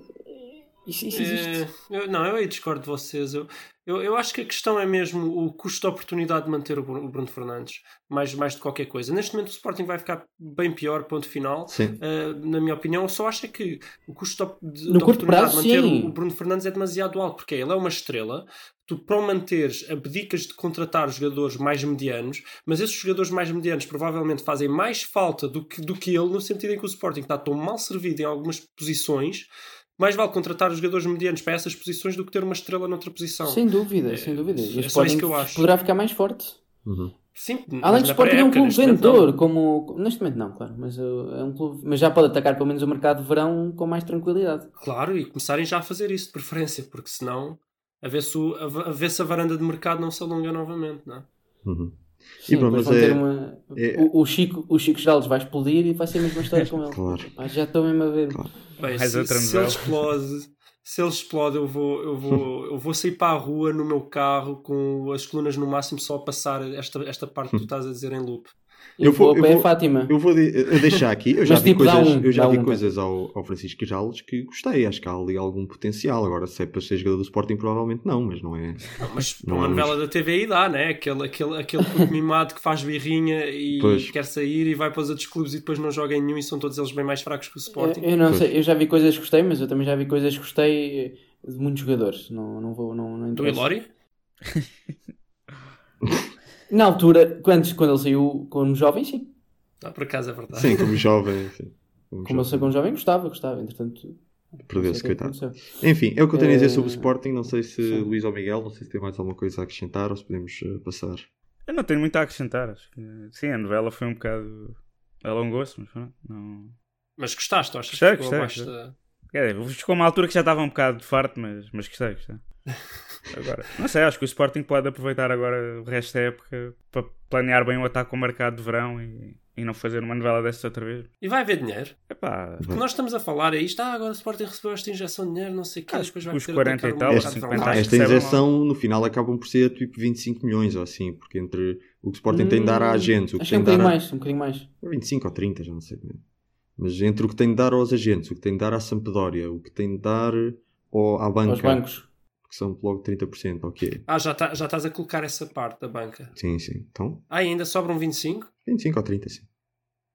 Speaker 4: isso, isso existe.
Speaker 2: É, eu- não, eu aí discordo de vocês. Eu, eu, eu acho que a questão é mesmo o custo de oportunidade de manter o Bruno, o Bruno Fernandes, mais, mais de qualquer coisa. Neste momento o Sporting vai ficar bem pior, ponto final.
Speaker 1: sim.
Speaker 2: Uh, na minha opinião, eu só acho é que o custo de,
Speaker 4: No
Speaker 2: de
Speaker 4: curto
Speaker 2: oportunidade
Speaker 4: prazo,
Speaker 2: de manter
Speaker 4: sim.
Speaker 2: o, o Bruno Fernandes é demasiado alto, porque ele é uma estrela. Tu, para o manteres, abdicas de contratar jogadores mais medianos, mas esses jogadores mais medianos provavelmente fazem mais falta do que, do que ele, no sentido em que o Sporting está tão mal servido em algumas posições. Mais vale contratar os jogadores medianos para essas posições do que ter uma estrela noutra posição.
Speaker 4: Sem dúvida, sem dúvida. E
Speaker 2: é só isso que eu acho.
Speaker 4: poderá ficar mais forte.
Speaker 1: Uhum.
Speaker 2: Sim,
Speaker 4: Além
Speaker 2: mas
Speaker 4: de Sporting é um clube vendedor,
Speaker 2: não.
Speaker 4: como. Neste momento não, claro, mas uh, é um clube. Mas já pode atacar pelo menos o mercado de verão com mais tranquilidade.
Speaker 2: Claro, e começarem já a fazer isso de preferência, porque senão a ver se, o- a, a ver se a varanda de mercado não se alonga novamente, não é?
Speaker 1: Uhum.
Speaker 4: Sim,
Speaker 1: pronto,
Speaker 4: depois
Speaker 1: mas é-
Speaker 4: uma.
Speaker 1: é-
Speaker 4: O, o Chico, o Chico Geraldes vai explodir e vai ser a mesma história com ele.
Speaker 1: Claro.
Speaker 4: Pá, já estou mesmo a ver.
Speaker 1: Claro.
Speaker 2: Bem, se, se ele explode, se ele explode, eu vou, eu vou, eu vou sair para a rua no meu carro com as colunas no máximo só a passar esta, esta parte que tu estás a dizer em loop.
Speaker 4: Eu,
Speaker 1: Eu vou-
Speaker 4: vou,
Speaker 1: eu vou-
Speaker 4: Fátima.
Speaker 1: Eu vou de- eu deixar aqui, eu já
Speaker 4: Mas,
Speaker 1: vi
Speaker 4: tipo,
Speaker 1: coisas,
Speaker 4: um,
Speaker 1: eu já vi
Speaker 4: um,
Speaker 1: coisas ao, ao Francisco Jales que gostei, acho que há ali algum potencial. Agora, se é para ser jogador do Sporting, provavelmente não, mas não é.
Speaker 2: Não, mas para
Speaker 1: Não
Speaker 2: uma
Speaker 1: é
Speaker 2: novela da TVI dá, né? Aquele, aquele, aquele mimado que faz birrinha e
Speaker 1: Pois.
Speaker 2: quer sair e vai para os outros clubes e depois não joga em nenhum e são todos eles bem mais fracos que o Sporting.
Speaker 4: Eu, eu não
Speaker 1: Pois.
Speaker 4: sei, eu já vi coisas que gostei, mas eu também já vi coisas que gostei de muitos jogadores. Não, não vou. Não, não
Speaker 2: Do. Ilori?
Speaker 4: Na altura, quando, quando ele saiu como jovem, sim.
Speaker 2: Ah, por acaso é verdade.
Speaker 1: Sim, como jovem, sim. Como
Speaker 4: Como eu
Speaker 1: já
Speaker 4: sei com um jovem, gostava, gostava. Entretanto,
Speaker 1: Perdeu-se,
Speaker 4: não
Speaker 1: coitado. Enfim, é o que eu tenho a dizer
Speaker 4: Eh,
Speaker 1: sobre o Sporting. Não sei se
Speaker 4: sim.
Speaker 1: Luís ou Miguel, não sei se tem mais alguma coisa a acrescentar ou se podemos eh, passar.
Speaker 3: Eu não tenho muito a acrescentar. Acho que, sim, a novela foi um bocado. alongou-se, mas pronto. Não...
Speaker 2: Mas gostaste, achas
Speaker 3: Gostei,
Speaker 2: que ficou
Speaker 3: gostei,
Speaker 2: abaixo
Speaker 3: gostei.
Speaker 2: da...
Speaker 3: Dizer, chegou uma altura que já estava um bocado farto, mas, mas gostei, gostei. Agora, não sei, acho que o Sporting pode aproveitar agora o resto da época para planear bem o ataque ao mercado de verão e, e não fazer uma novela dessas outra vez.
Speaker 2: E vai haver dinheiro?
Speaker 3: Epá,
Speaker 2: Porque nós estamos a falar é isto, ah, agora o Sporting recebeu esta injeção de dinheiro, não sei o
Speaker 3: Acho
Speaker 2: depois
Speaker 3: que
Speaker 2: vai
Speaker 3: os
Speaker 2: poder
Speaker 3: 40
Speaker 2: atacar
Speaker 3: e
Speaker 2: o
Speaker 3: tal,
Speaker 2: mercado
Speaker 3: os
Speaker 2: de
Speaker 3: 50
Speaker 2: verão.
Speaker 3: acho
Speaker 1: Esta
Speaker 3: que
Speaker 1: injeção no final acabam por ser tipo 25 milhões ou assim, porque entre o que o Sporting tem de dar a agentes, o que
Speaker 4: Hum, Acho que
Speaker 1: tem
Speaker 4: um
Speaker 1: dar
Speaker 4: bocadinho
Speaker 1: a...
Speaker 4: mais, um bocadinho mais.
Speaker 1: 25 ou 30, já não sei bem. Mas entre o que tem de dar aos agentes, o que tem de dar à Sampdoria, o que tem de dar ao, à banca,
Speaker 4: Aos bancos.
Speaker 1: São logo 30%, ok.
Speaker 2: Ah, já, tá, já estás a colocar essa parte da banca.
Speaker 1: Sim, sim. Então,
Speaker 2: Ah, e ainda sobram 25?
Speaker 1: 25 ou 30, sim.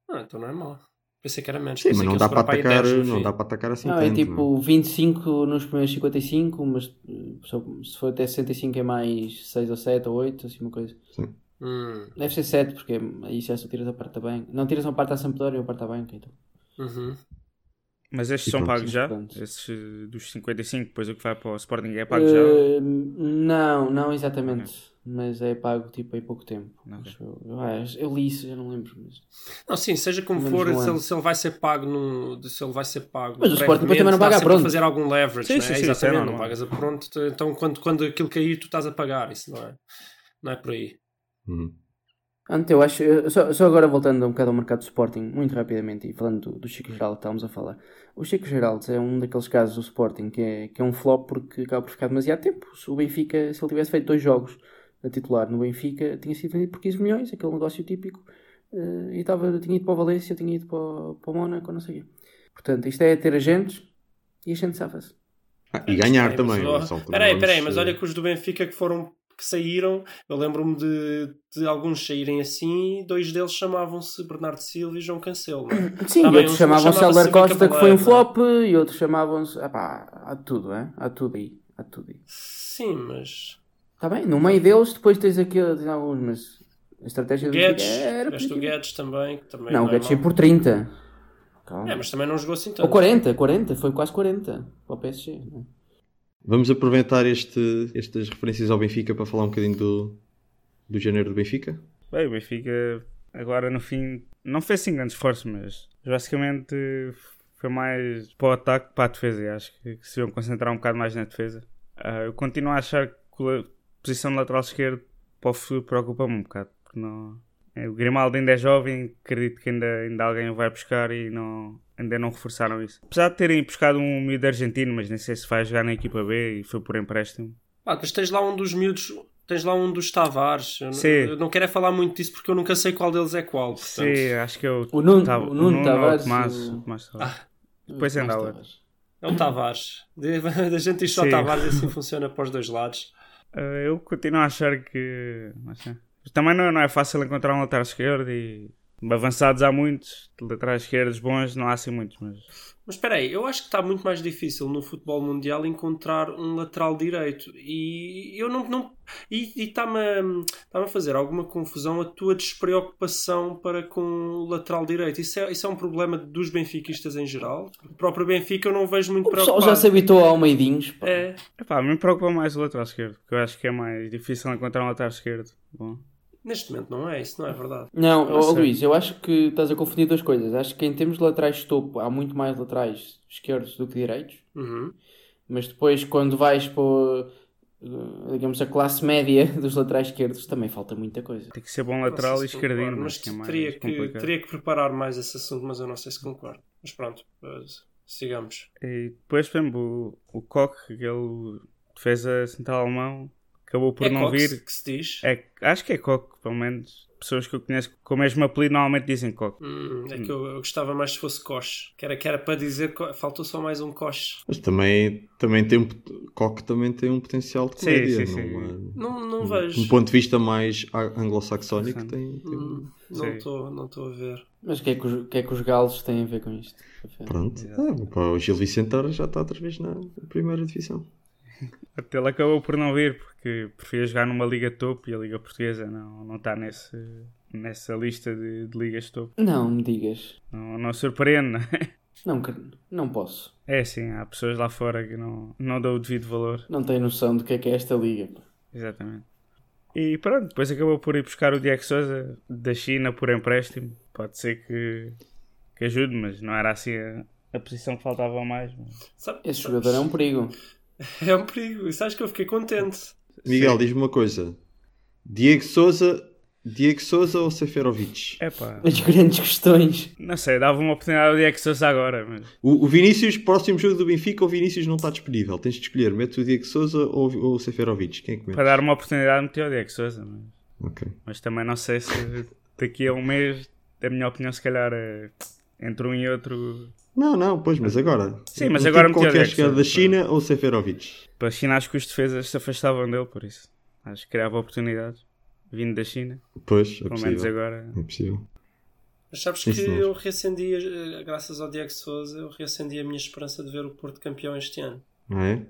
Speaker 2: Ah, então não é mau. Pensei que era menos.
Speaker 1: Sim,
Speaker 2: Pensei
Speaker 1: mas não dá para atacar,
Speaker 2: 10 no
Speaker 1: não dá para atacar assim
Speaker 4: Não,
Speaker 1: tanto.
Speaker 4: é
Speaker 1: não
Speaker 4: tipo 25 nos primeiros 55, mas eh, se for até 65 é mais 6 ou 7 ou 8, assim uma coisa.
Speaker 2: Hum,
Speaker 4: Deve ser 7, porque aí já só tiras a parte da banca. Não tiras uma parte da Sampdoria ou a parte da banca. Então.
Speaker 2: uhum.
Speaker 3: Mas estes
Speaker 1: E
Speaker 3: são
Speaker 1: pronto.
Speaker 3: pagos já?
Speaker 4: Pronto.
Speaker 3: Esses eh, dos 55, depois o que vai para o Sporting é pago já?
Speaker 4: Eh, não, não exatamente. Mas é pago tipo em pouco tempo.
Speaker 3: Ok.
Speaker 4: Acho Eu, eu, eu li isso, já não lembro. Mas...
Speaker 2: Não, sim, seja como for,
Speaker 4: um
Speaker 2: se ele, se ele vai ser pago num, se ele vai ser pago.
Speaker 4: Mas o Sporting depois também não paga a pronto.
Speaker 2: fazer algum leverage,
Speaker 3: Sim,
Speaker 2: né?
Speaker 3: sim, é
Speaker 2: Exatamente, não
Speaker 3: normal.
Speaker 2: pagas a pronto. Então quando, quando aquilo cair, tu estás a pagar. Isso não é, não é por aí.
Speaker 1: Uhum.
Speaker 4: Ante, eu acho, eu- só, só agora voltando um bocado ao mercado de Sporting, muito rapidamente, e falando do, do Chico Geraldo que estávamos a falar. O Chico Geraldo é um daqueles casos do Sporting que é, que é um flop porque acaba por ficar demasiado tempo. Se o Benfica, se ele tivesse feito dois jogos a titular no Benfica, tinha sido vendido por 15 milhões, aquele negócio típico, eh, e estava, tinha ido para o Valência, tinha ido para, o- para o Mónaco, não sei o quê. Portanto, isto é ter agentes e a gente safa-se.
Speaker 1: Ah, e ganhar
Speaker 2: Peraí,
Speaker 1: também.
Speaker 2: Peraí, peraí, mas
Speaker 1: eh,
Speaker 2: olha que os do Benfica que foram que saíram, eu lembro-me de, de alguns saírem assim dois deles chamavam-se Bernardo Silva e João Cancelo. não é?
Speaker 4: Sim,
Speaker 2: bem,
Speaker 4: outros chamavam-se Helder Costa, que foi um
Speaker 2: Valera.
Speaker 4: flop, e outros chamavam-se. Há tudo, é? há tudo aí. Há tudo aí.
Speaker 2: Sim, mas
Speaker 4: Está bem, no meio deles depois tens aquele, tens alguns, mas a estratégia do
Speaker 2: Guedes,
Speaker 4: era
Speaker 2: o. Guedes também, que também
Speaker 4: Não, o
Speaker 2: é
Speaker 4: Guedes saiu por 30. Calma.
Speaker 2: É, mas também não jogou assim
Speaker 4: Ou
Speaker 2: tanto.
Speaker 4: 40, 40, foi quase 40 para o PSG. não é?
Speaker 1: Vamos aproveitar este, estas referências ao Benfica para falar um bocadinho do, do janeiro do Benfica.
Speaker 3: Bem, o Benfica agora no fim não fez assim grande esforço, mas basicamente foi mais para o ataque que para a defesa. Acho que, que se iam concentrar um bocado mais na defesa. Ah, eu continuo a achar que a posição de lateral esquerdo para o futuro preocupa-me um bocado. Porque não... é, O Grimaldo ainda é jovem, acredito que ainda, ainda alguém o vai buscar e não, ainda não reforçaram isso. Apesar de terem buscado um miúdo argentino, mas nem sei se vai jogar na equipa B e foi por empréstimo.
Speaker 2: Ah, mas tens lá um dos miúdos, tens lá um dos Tavares. Eu, não-
Speaker 3: Sim.
Speaker 2: eu não quero é falar muito disso porque eu nunca sei qual deles é qual. Portanto,
Speaker 3: Sim, acho que é o,
Speaker 4: O Nuno, o Nuno Tavares.
Speaker 3: Tomás,
Speaker 4: o-
Speaker 3: Tomás
Speaker 2: Ah.
Speaker 3: Depois ainda outro.
Speaker 4: Tavares.
Speaker 2: é o Tavares. A gente diz só
Speaker 3: Sim.
Speaker 2: Tavares e assim funciona para os dois lados.
Speaker 3: Uh, eu continuo a achar que. Também não, não é fácil encontrar um lateral esquerdo e. Avançados há muitos, laterais esquerdos bons não há assim muitos, mas.
Speaker 2: Mas espera aí, eu acho que está muito mais difícil no futebol mundial encontrar um lateral direito. E eu não. não e está-me a, está-me a fazer alguma confusão a tua despreocupação para com o lateral direito. Isso é, isso é um problema dos benfiquistas em geral. O próprio Benfica eu não vejo muito
Speaker 4: O pessoal
Speaker 2: preocupado.
Speaker 4: já se habituou ao meidinhos. pá.
Speaker 2: É,
Speaker 3: Epá, me preocupa mais o lateral esquerdo, porque eu acho que é mais difícil encontrar um lateral esquerdo. Bom.
Speaker 2: Neste momento não é, isso não é verdade.
Speaker 4: Não,
Speaker 3: sei.
Speaker 4: Luís, eu acho que estás a confundir duas coisas. Acho que em termos de laterais de topo há muito mais laterais esquerdos do que direitos.
Speaker 2: Uhum.
Speaker 4: Mas depois, quando vais para, eh, digamos, a classe média dos laterais esquerdos, também falta muita coisa.
Speaker 3: Tem que ser bom lateral e
Speaker 2: se concordo,
Speaker 3: esquerdino,
Speaker 2: mas
Speaker 3: que é mais
Speaker 2: teria, que, teria que preparar mais esse assunto, mas eu não sei se concordo. Mas pronto, mas sigamos.
Speaker 3: E depois, por exemplo, o, o Koch, aquele defesa central alemão, acabou por
Speaker 2: é
Speaker 3: não
Speaker 2: Cox
Speaker 3: vir.
Speaker 2: que se diz.
Speaker 3: É, acho que é Koch, pelo menos. Pessoas que eu conheço com o mesmo apelido normalmente dizem Koch.
Speaker 2: Hum, é que eu, eu gostava mais se fosse coche. Que era, que era para dizer faltou só mais um coche.
Speaker 1: Mas também, também tem um, Coque também tem um potencial de
Speaker 3: Sim,
Speaker 1: comédia.
Speaker 3: sim,
Speaker 1: não
Speaker 3: sim.
Speaker 1: é?
Speaker 2: Não, não
Speaker 1: Um
Speaker 2: vejo.
Speaker 1: ponto de vista mais anglo-saxónico
Speaker 3: Sim.
Speaker 1: tem, tem-
Speaker 2: Hum, não
Speaker 3: Sim.
Speaker 2: estou não estou a ver.
Speaker 4: Mas o que, é que o que é que os galos têm a ver com isto?
Speaker 1: Pronto. Pá, o Gil Vicente já está outra vez na primeira divisão.
Speaker 3: Até ele acabou por não vir porque preferia jogar numa liga topo e a liga portuguesa não, não está nesse, nessa lista de, de ligas topo.
Speaker 4: Não me digas.
Speaker 3: Não, não surpreende, não é?
Speaker 4: Não, posso.
Speaker 3: É assim, há pessoas lá fora que não, não dão o devido valor.
Speaker 4: Não tenho noção do que é que é esta liga.
Speaker 3: Exatamente. E pronto, depois acabou por ir buscar o Diego Souza da China por empréstimo. Pode ser que, que ajude, mas não era assim a, a posição que faltava mais. mas-
Speaker 2: Sabe-
Speaker 4: Esse jogador é um perigo.
Speaker 2: É um perigo. E sabes que eu fiquei contente.
Speaker 1: Miguel, diz-me uma coisa. Diego Souza, Diego Souza ou Seferovic?
Speaker 3: Epá,
Speaker 4: As grandes questões.
Speaker 3: não sei, dava uma oportunidade ao Diego Souza agora, mas
Speaker 1: O, o Vinícius, próximo jogo do Benfica, o Vinícius não está disponível. Tens de escolher, metes o Diego Souza ou, ou o Seferovic. Quem é que metes?
Speaker 3: para dar uma oportunidade meter o Diego Souza. Mas,
Speaker 1: Ok.
Speaker 3: mas também não sei se daqui a um mês, a minha opinião, se calhar é entre um e outro.
Speaker 1: Não, não, pois, mas agora.
Speaker 3: Sim, mas
Speaker 1: Um
Speaker 3: agora
Speaker 1: tipo qualquer chegada da
Speaker 3: Souza,
Speaker 1: China ou Seferovic?
Speaker 3: Para a China, acho que os defesas se afastavam dele, por isso. Acho que criava oportunidades. Vindo da China,
Speaker 1: Pois, é
Speaker 3: pelo menos agora.
Speaker 1: É possível.
Speaker 2: Mas sabes
Speaker 1: Sim,
Speaker 2: que
Speaker 1: senhor.
Speaker 2: eu reacendi, eh, graças ao Diego Souza, eu reacendi a minha esperança de ver o Porto campeão este ano.
Speaker 1: Não é?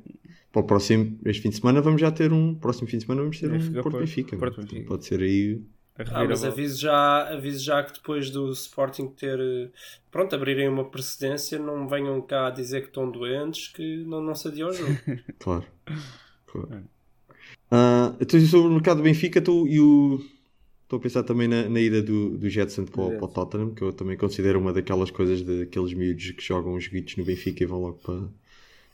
Speaker 1: Para o próximo, este fim de semana vamos já ter um. Próximo fim de semana vamos ter um
Speaker 3: Benfica,
Speaker 1: Porto
Speaker 3: Porto.
Speaker 1: Benfica.
Speaker 3: Porto
Speaker 1: Portanto,
Speaker 3: Benfica.
Speaker 1: Pode ser aí.
Speaker 2: Ah, mas aviso já, aviso já que depois do Sporting ter pronto, abrirem uma precedência, não venham cá dizer que estão doentes, que não, não se adia o jogo.
Speaker 1: Claro. claro. Ah, então, sobre o mercado do Benfica tu, e o. Estou a pensar também na, na ida do, do Jetson para, o- para o Tottenham, que eu também considero uma daquelas coisas daqueles miúdos que jogam os joguitos no Benfica e vão logo para,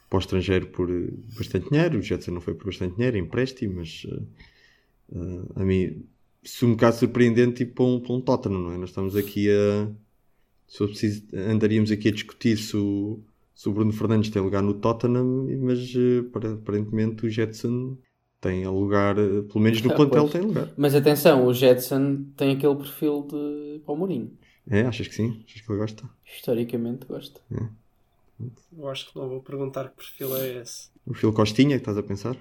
Speaker 1: para o estrangeiro por eh, bastante dinheiro. O Jetson não foi por bastante dinheiro, é empréstimo, mas eh, eh, a mim se um bocado surpreendente tipo, para, um, para um Tottenham, não é? Nós estamos aqui a. Se fosse preciso, andaríamos aqui a discutir se o, se o Bruno Fernandes tem lugar no Tottenham, mas eh, aparentemente o Jetson tem lugar, eh, pelo menos no
Speaker 4: Ah,
Speaker 1: plantel
Speaker 4: pois.
Speaker 1: tem lugar.
Speaker 4: Mas atenção, o Jetson tem aquele perfil de para o Mourinho.
Speaker 1: É, achas que sim? Achas que ele gosta?
Speaker 4: Historicamente gosta.
Speaker 2: Eu acho que não vou perguntar que perfil é esse.
Speaker 1: O Phil Costinha, que estás a pensar?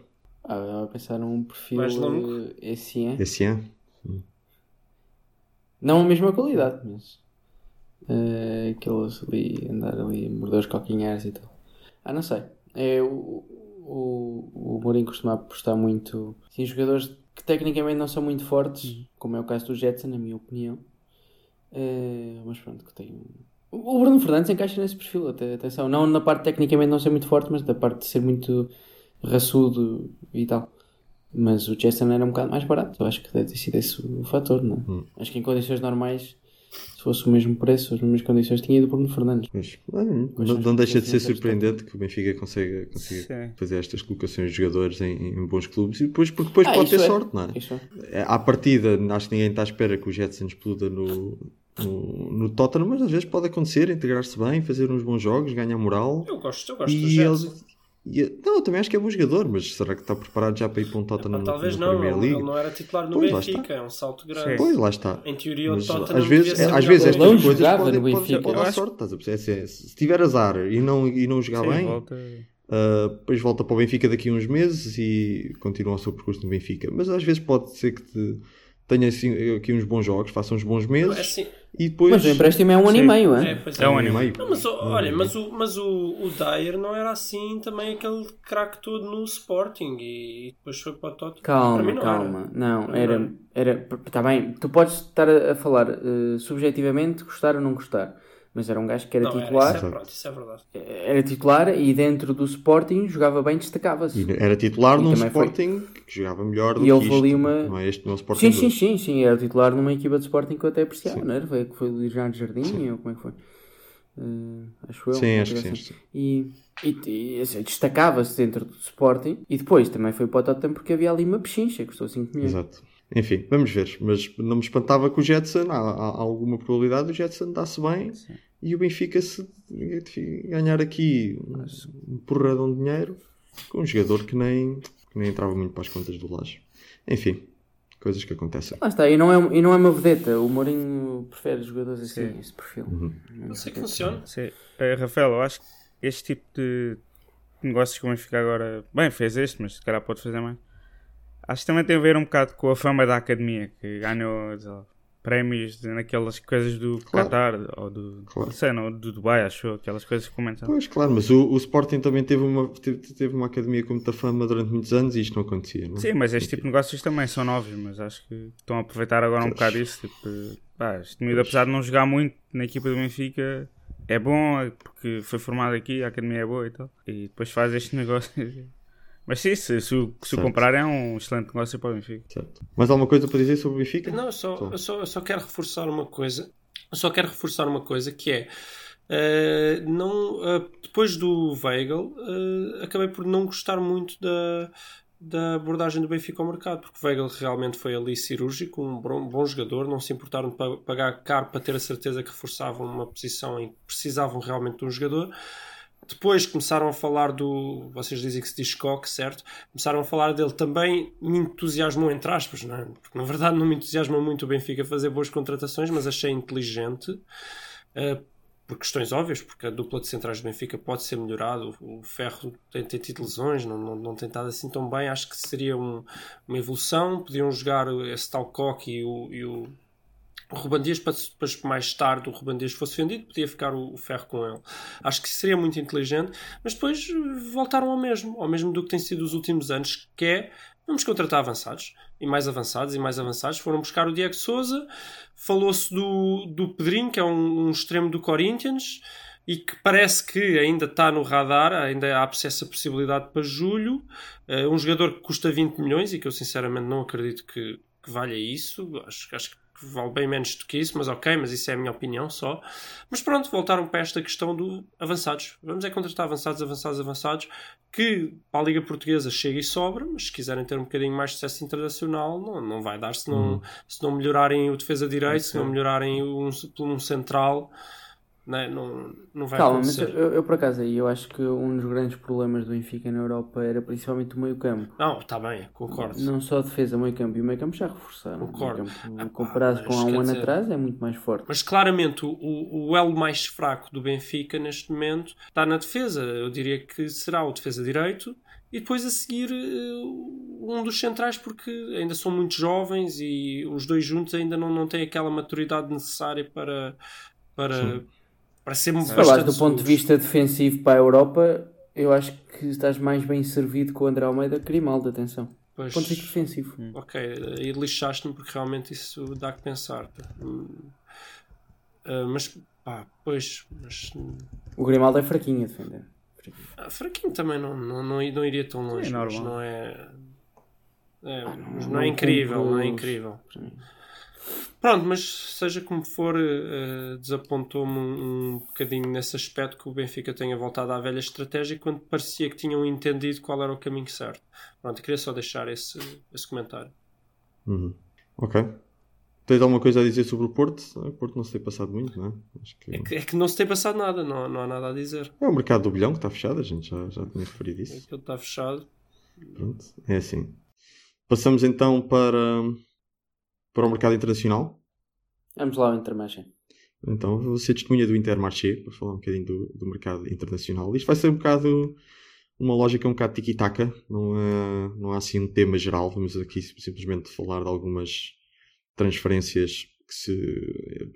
Speaker 4: Ah, eu a pensar num perfil
Speaker 2: Mais longo?
Speaker 4: eh, esse é.
Speaker 1: Esse ano?
Speaker 4: Não a mesma qualidade, mas eh, aqueles ali, andar ali, morder os calcanhares e tal. Ah, não sei. É, o, o, o Mourinho costuma apostar muito em jogadores que tecnicamente não são muito fortes, como é o caso do Jetson, na minha opinião. Eh, mas pronto, que tem. O Bruno Fernandes encaixa nesse perfil, atenção. Não na parte tecnicamente não ser muito forte, mas da parte de ser muito raçudo e tal. Mas o Jetson era um bocado mais barato. Eu acho que deve ter sido esse o fator, não é? Acho que em condições normais, se fosse o mesmo preço, as mesmas condições, tinha ido Bruno Fernandes.
Speaker 1: Mas, hum, não, não deixa de ser surpreendente que o Benfica consiga, consiga fazer estas colocações de jogadores em, em bons clubes e depois, porque depois
Speaker 4: Ah,
Speaker 1: pode ter
Speaker 4: é.
Speaker 1: sorte, não é?
Speaker 4: Isso é.
Speaker 1: É, À partida, acho que ninguém está à espera que o Jetson exploda no, no, no Tottenham, mas às vezes pode acontecer, integrar-se bem, fazer uns bons jogos, ganhar moral.
Speaker 2: Eu gosto, eu gosto do
Speaker 1: E
Speaker 2: Jetson.
Speaker 1: ele, e- não, eu também acho que é bom jogador, mas será que está preparado já para ir para um Tottenham
Speaker 2: Ah,
Speaker 1: na,
Speaker 2: talvez
Speaker 1: na
Speaker 2: não,
Speaker 1: Premier
Speaker 2: ele,
Speaker 1: League?
Speaker 2: ele não era titular no
Speaker 1: Pois, lá
Speaker 2: Benfica,
Speaker 1: está.
Speaker 2: é um salto grande.
Speaker 3: Sim.
Speaker 1: Pois, lá está.
Speaker 2: Em teoria,
Speaker 1: Mas,
Speaker 2: o Tottenham
Speaker 1: às vezes,
Speaker 2: devia ser
Speaker 1: às vezes estas
Speaker 4: não
Speaker 1: coisas
Speaker 4: jogava
Speaker 1: podem,
Speaker 3: Eu
Speaker 1: dar
Speaker 3: acho-
Speaker 1: sorte. Estás a perceber? Se, é- se tiver azar e não, e não jogar
Speaker 3: Sim,
Speaker 1: bem,
Speaker 3: volta.
Speaker 1: Uh, depois volta para o Benfica daqui a uns meses e continua o seu percurso no Benfica. Mas às vezes pode ser que te- tenha assim, aqui uns bons jogos, faça uns bons meses
Speaker 2: É assim,
Speaker 1: e depois.
Speaker 4: Mas o empréstimo é um ano
Speaker 3: Sim.
Speaker 4: e meio, é?
Speaker 2: é, pois
Speaker 3: É um ano e meio.
Speaker 2: Não, mas o- olha, mas, o, mas o, o Dyer não era assim também aquele craque todo no Sporting e, depois foi para o Tottenham.
Speaker 4: Calma,
Speaker 2: não
Speaker 4: calma.
Speaker 2: Era.
Speaker 4: Não, era. era Está bem, tu podes estar a, falar eh, subjetivamente, gostar ou não gostar. Mas era um gajo que era
Speaker 2: Não, era,
Speaker 4: titular.
Speaker 2: isso, é, pronto, isso é verdade.
Speaker 4: Era titular e dentro do Sporting jogava bem, destacava-se.
Speaker 1: Era titular
Speaker 4: E
Speaker 1: num
Speaker 4: também foi-
Speaker 1: Sporting que jogava melhor do
Speaker 4: E
Speaker 1: que
Speaker 4: houve
Speaker 1: isto.
Speaker 4: ali uma-
Speaker 1: Não é este não é o Sporting
Speaker 4: Sim, sim, sim, sim, era titular numa equipa de Sporting que eu até apreciava, não era? Foi, foi o Leonardo Jardim, ou como é que foi? Eh, acho eu.
Speaker 1: Sim, acho que sim.
Speaker 4: assim.
Speaker 1: acho que sim.
Speaker 4: E, e, e, assim, destacava-se dentro do Sporting e depois também foi para o Tottenham porque havia ali uma pechincha, custou 5 milhões.
Speaker 1: Exato. Enfim, vamos ver. Mas não me espantava que o Jetson, há, há- alguma probabilidade do Jetson dar-se bem e o Benfica se ganhar aqui um, porradão de dinheiro com um jogador que nem, que nem entrava muito para as contas do Laje. Enfim, coisas que acontecem.
Speaker 4: Lá está, e não, é, e não é uma vedeta, o Mourinho prefere jogadores assim,
Speaker 3: Sim.
Speaker 4: esse perfil.
Speaker 1: Uhum.
Speaker 2: Não sei que funciona.
Speaker 3: Sim. Eh, Rafael, eu acho que este tipo de negócios que o Benfica agora. Bem, fez este, mas se calhar pode fazer mais. Acho que também tem a ver um bocado com a fama da academia, que ganhou sei lá, prémios naquelas coisas do
Speaker 1: Claro.
Speaker 3: Qatar ou do,
Speaker 1: Claro.
Speaker 3: sei, não, do Dubai, acho eu, aquelas coisas que comentam.
Speaker 1: Pois, claro, mas o, o Sporting também teve uma, teve, teve uma academia com muita fama durante muitos anos e isto não acontecia, não é?
Speaker 3: Sim, mas este tipo de negócios também são novos, mas acho que estão a aproveitar agora um bocado isso. Tipo, pá, este miúdo, apesar de não jogar muito na equipa do Benfica, é bom é porque foi formado aqui, a academia é boa e tal. E depois faz este negócio. Mas sim, se, se, o- se o comprar é um excelente negócio para o Benfica.
Speaker 1: Certo. Mais alguma coisa para dizer sobre o Benfica?
Speaker 2: Não, eu só,
Speaker 1: Então.
Speaker 2: eu só, eu só quero reforçar uma coisa. Eu só quero reforçar uma coisa que é. eh, não, eh, depois do Weigl, eh, acabei por não gostar muito da, da abordagem do Benfica ao mercado, porque o Weigl realmente foi ali cirúrgico, um bom, bom jogador, não se importaram de pa- pagar caro para ter a certeza que reforçavam uma posição em que precisavam realmente de um jogador. Depois começaram a falar do. Vocês dizem que se diz Coque, certo? Começaram a falar dele também. Me entusiasmou, entre aspas, não é? Porque na verdade não me entusiasma muito o Benfica fazer boas contratações, mas achei inteligente. eh, por questões óbvias, porque a dupla de centrais do Benfica pode ser melhorado. O Ferro tem, tem tido lesões, não, não, não tem estado assim tão bem. Acho que seria um- uma evolução. Podiam jogar esse tal Coque e o, e o, o Ruban Dias, para depois mais tarde o Ruban Dias fosse vendido, podia ficar o, o Ferro com ele. Acho que seria muito inteligente, mas depois eh, voltaram ao mesmo, ao mesmo do que tem sido os últimos anos, que é vamos contratar avançados, e mais avançados, e mais avançados. Foram buscar o Diego Souza, falou-se do, do Pedrinho, que é um, um extremo do Corinthians, e que parece que ainda está no radar, ainda há essa possibilidade para julho. Eh, um jogador que custa 20 milhões e que eu sinceramente não acredito que, que valha isso. Acho, acho que vale bem menos do que isso, mas ok, mas isso é a minha opinião só. Mas pronto, voltaram para esta questão do avançados. Vamos é contratar avançados, avançados, avançados, que para a Liga Portuguesa chega e sobra, mas se quiserem ter um bocadinho mais de sucesso internacional, não, não vai dar se não, se não melhorarem o defesa direito, se não melhorarem um, um central. Né? Não, não vai
Speaker 4: Calma, mas
Speaker 2: acontecer.
Speaker 4: eu, eu por acaso aí eu acho que um dos grandes problemas do Benfica na Europa era principalmente o meio campo.
Speaker 2: Não, está bem, concordo.
Speaker 4: Não só a defesa, o meio campo e o meio campo já reforçaram.
Speaker 2: Concordo.
Speaker 4: Campo,
Speaker 2: Ah,
Speaker 4: comparado
Speaker 2: mas
Speaker 4: com há um ano
Speaker 2: dizer-
Speaker 4: atrás é muito mais forte.
Speaker 2: Mas claramente o, o, elo mais fraco do Benfica neste momento está na defesa. Eu diria que será o defesa direito e depois a seguir eh, um dos centrais, porque ainda são muito jovens e os dois juntos ainda não, não têm aquela maturidade necessária para, para, para bastante
Speaker 4: falares do ponto de vista defensivo para a Europa, eu acho que estás mais bem servido com o André Almeida que Grimaldo, atenção.
Speaker 2: Pois,
Speaker 4: ponto de vista defensivo.
Speaker 2: ok, aí lixaste-me porque realmente isso dá que pensar. Hum, ah, mas pá, pois, mas hum,
Speaker 4: O Grimaldo é fraquinho a defender. Fraquinho.
Speaker 2: Ah, fraquinho também não, não, não, não iria tão longe.
Speaker 3: Sim,
Speaker 2: mas
Speaker 3: normal.
Speaker 2: não é. é, mas
Speaker 4: não
Speaker 2: não é incrível,
Speaker 4: compro
Speaker 2: não é incrível. Pronto, mas seja como for, eh, desapontou-me um, um bocadinho nesse aspecto que o Benfica tenha voltado à velha estratégia quando parecia que tinham entendido qual era o caminho certo. Pronto, queria só deixar esse, esse comentário.
Speaker 1: Uhum. Ok. Tens alguma coisa a dizer sobre o Porto? Ah, O Porto não se tem passado muito, não é? Acho que
Speaker 2: É que, é que não se tem passado nada, não, não há nada a dizer.
Speaker 1: é o mercado do bilhão que está fechado, a gente já, já tinha referido isso.
Speaker 2: Aquilo está fechado.
Speaker 1: Pronto, é assim. Passamos então para, para o mercado internacional.
Speaker 4: Vamos lá ao Intermarché.
Speaker 1: Então, vou ser testemunha do Intermarché para falar um bocadinho do, do mercado internacional. Isto vai ser um bocado uma lógica um bocado tiki-taka, não, é, não há assim um tema geral. Vamos aqui simplesmente falar de algumas transferências que se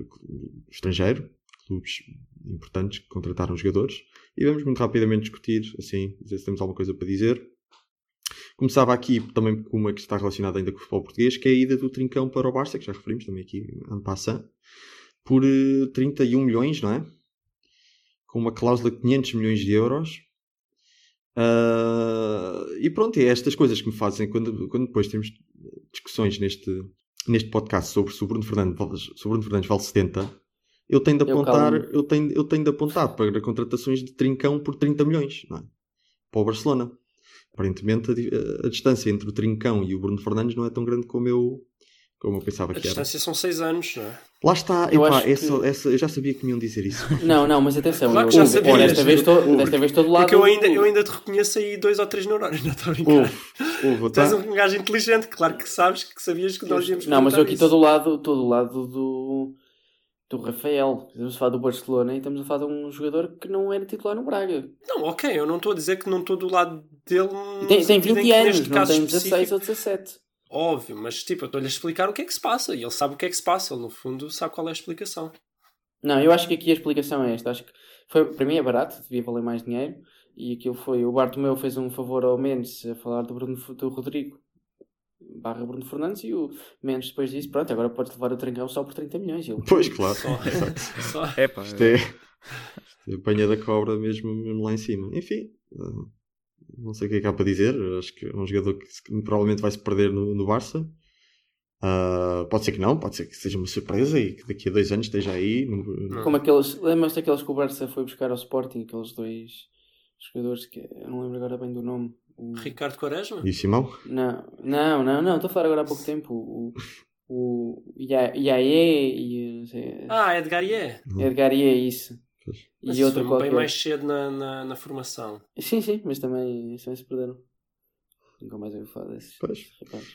Speaker 1: estrangeiro, clubes importantes que contrataram jogadores, e vamos muito rapidamente discutir, assim, dizer se temos alguma coisa para dizer. Começava aqui também com uma que está relacionada ainda com o futebol português, que é a ida do Trincão para o Barça, que já referimos também aqui ano passado, por eh, 31 milhões, não é? Com uma cláusula de 500 milhões de euros. Ah, e pronto, é estas coisas que me fazem quando, quando depois temos discussões neste, neste podcast sobre se o Bruno Fernandes, vale- se Bruno Fernandes vale 70, eu tenho de
Speaker 4: Eu
Speaker 1: apontar,
Speaker 4: calmo.
Speaker 1: eu tenho, eu tenho de apontar para contratações de Trincão por 30 milhões, não é? Para o Barcelona. Aparentemente a, a- a distância entre o Trincão e o Bruno Fernandes não é tão grande como eu, como eu pensava
Speaker 2: A
Speaker 1: que era.
Speaker 2: distância são 6 anos, não é?
Speaker 1: Lá está,
Speaker 4: Eu
Speaker 1: epá,
Speaker 4: acho que-
Speaker 1: essa, essa- eu já sabia que me iam dizer isso.
Speaker 4: Não, não, mas atenção.
Speaker 2: Claro
Speaker 4: eu,
Speaker 2: que já sabias.
Speaker 4: desta, vez estou, desta vez estou do lado.
Speaker 2: Porque eu ainda, eu ainda te reconheço aí dois ou três neurónios, não estou a brincar.
Speaker 1: Houve,
Speaker 2: Tu és
Speaker 1: tá?
Speaker 2: um gajo inteligente, claro que sabes que sabias que nós íamos
Speaker 4: Não, mas eu aqui
Speaker 2: perguntar
Speaker 4: estou do lado, estou do lado do, do Rafael. Estamos a falar do Barcelona e estamos a falar de um jogador que não era titular no Braga.
Speaker 2: Não, ok, eu não estou a dizer que não estou do lado dele.
Speaker 4: Tem, tem
Speaker 2: sentido em
Speaker 4: 20
Speaker 2: que
Speaker 4: anos, não tem 16
Speaker 2: específico-
Speaker 4: ou 17.
Speaker 2: Óbvio, mas tipo, eu estou-lhe a explicar o que é que se passa e ele sabe o que é que se passa, ele no fundo sabe qual é a explicação.
Speaker 4: Não, eu acho que aqui a explicação é esta. Acho que foi, para mim é barato, devia valer mais dinheiro. E aquilo foi. O Bartomeu fez um favor ao Mendes a falar do, Bruno, do Rodrigo barra Bruno Fernandes e o Mendes depois disso, pronto, agora podes levar o Trincão só por 30 milhões. E ele,
Speaker 1: Pois, claro.
Speaker 2: Só, só.
Speaker 3: É pá,
Speaker 1: Isto é, isto é a panha da cobra mesmo, mesmo lá em cima. Enfim, uh, não sei o que é que há para dizer. Acho que é um jogador que, provavelmente vai se perder no, no Barça. Uh, pode ser que não, pode ser que seja uma surpresa e que daqui a dois anos esteja aí. no-
Speaker 4: Como aqueles. Lembras-te daqueles que o Barça foi buscar ao Sporting, aqueles dois jogadores que eu não lembro agora bem do nome. O-
Speaker 2: Ricardo Quaresma?
Speaker 1: E o Simão?
Speaker 4: Não, não, não, não, estou a falar agora há pouco tempo. O, o Ia- Iaê e não sei,
Speaker 2: Ah, Edgar Ié.
Speaker 4: Edgar Iaê, isso.
Speaker 2: Mas
Speaker 4: E outro qualquer.
Speaker 2: bem mais cedo na, na, na formação.
Speaker 4: Sim, sim, mas também, também se perderam. Nunca mais ouvi falar desses
Speaker 1: Pois.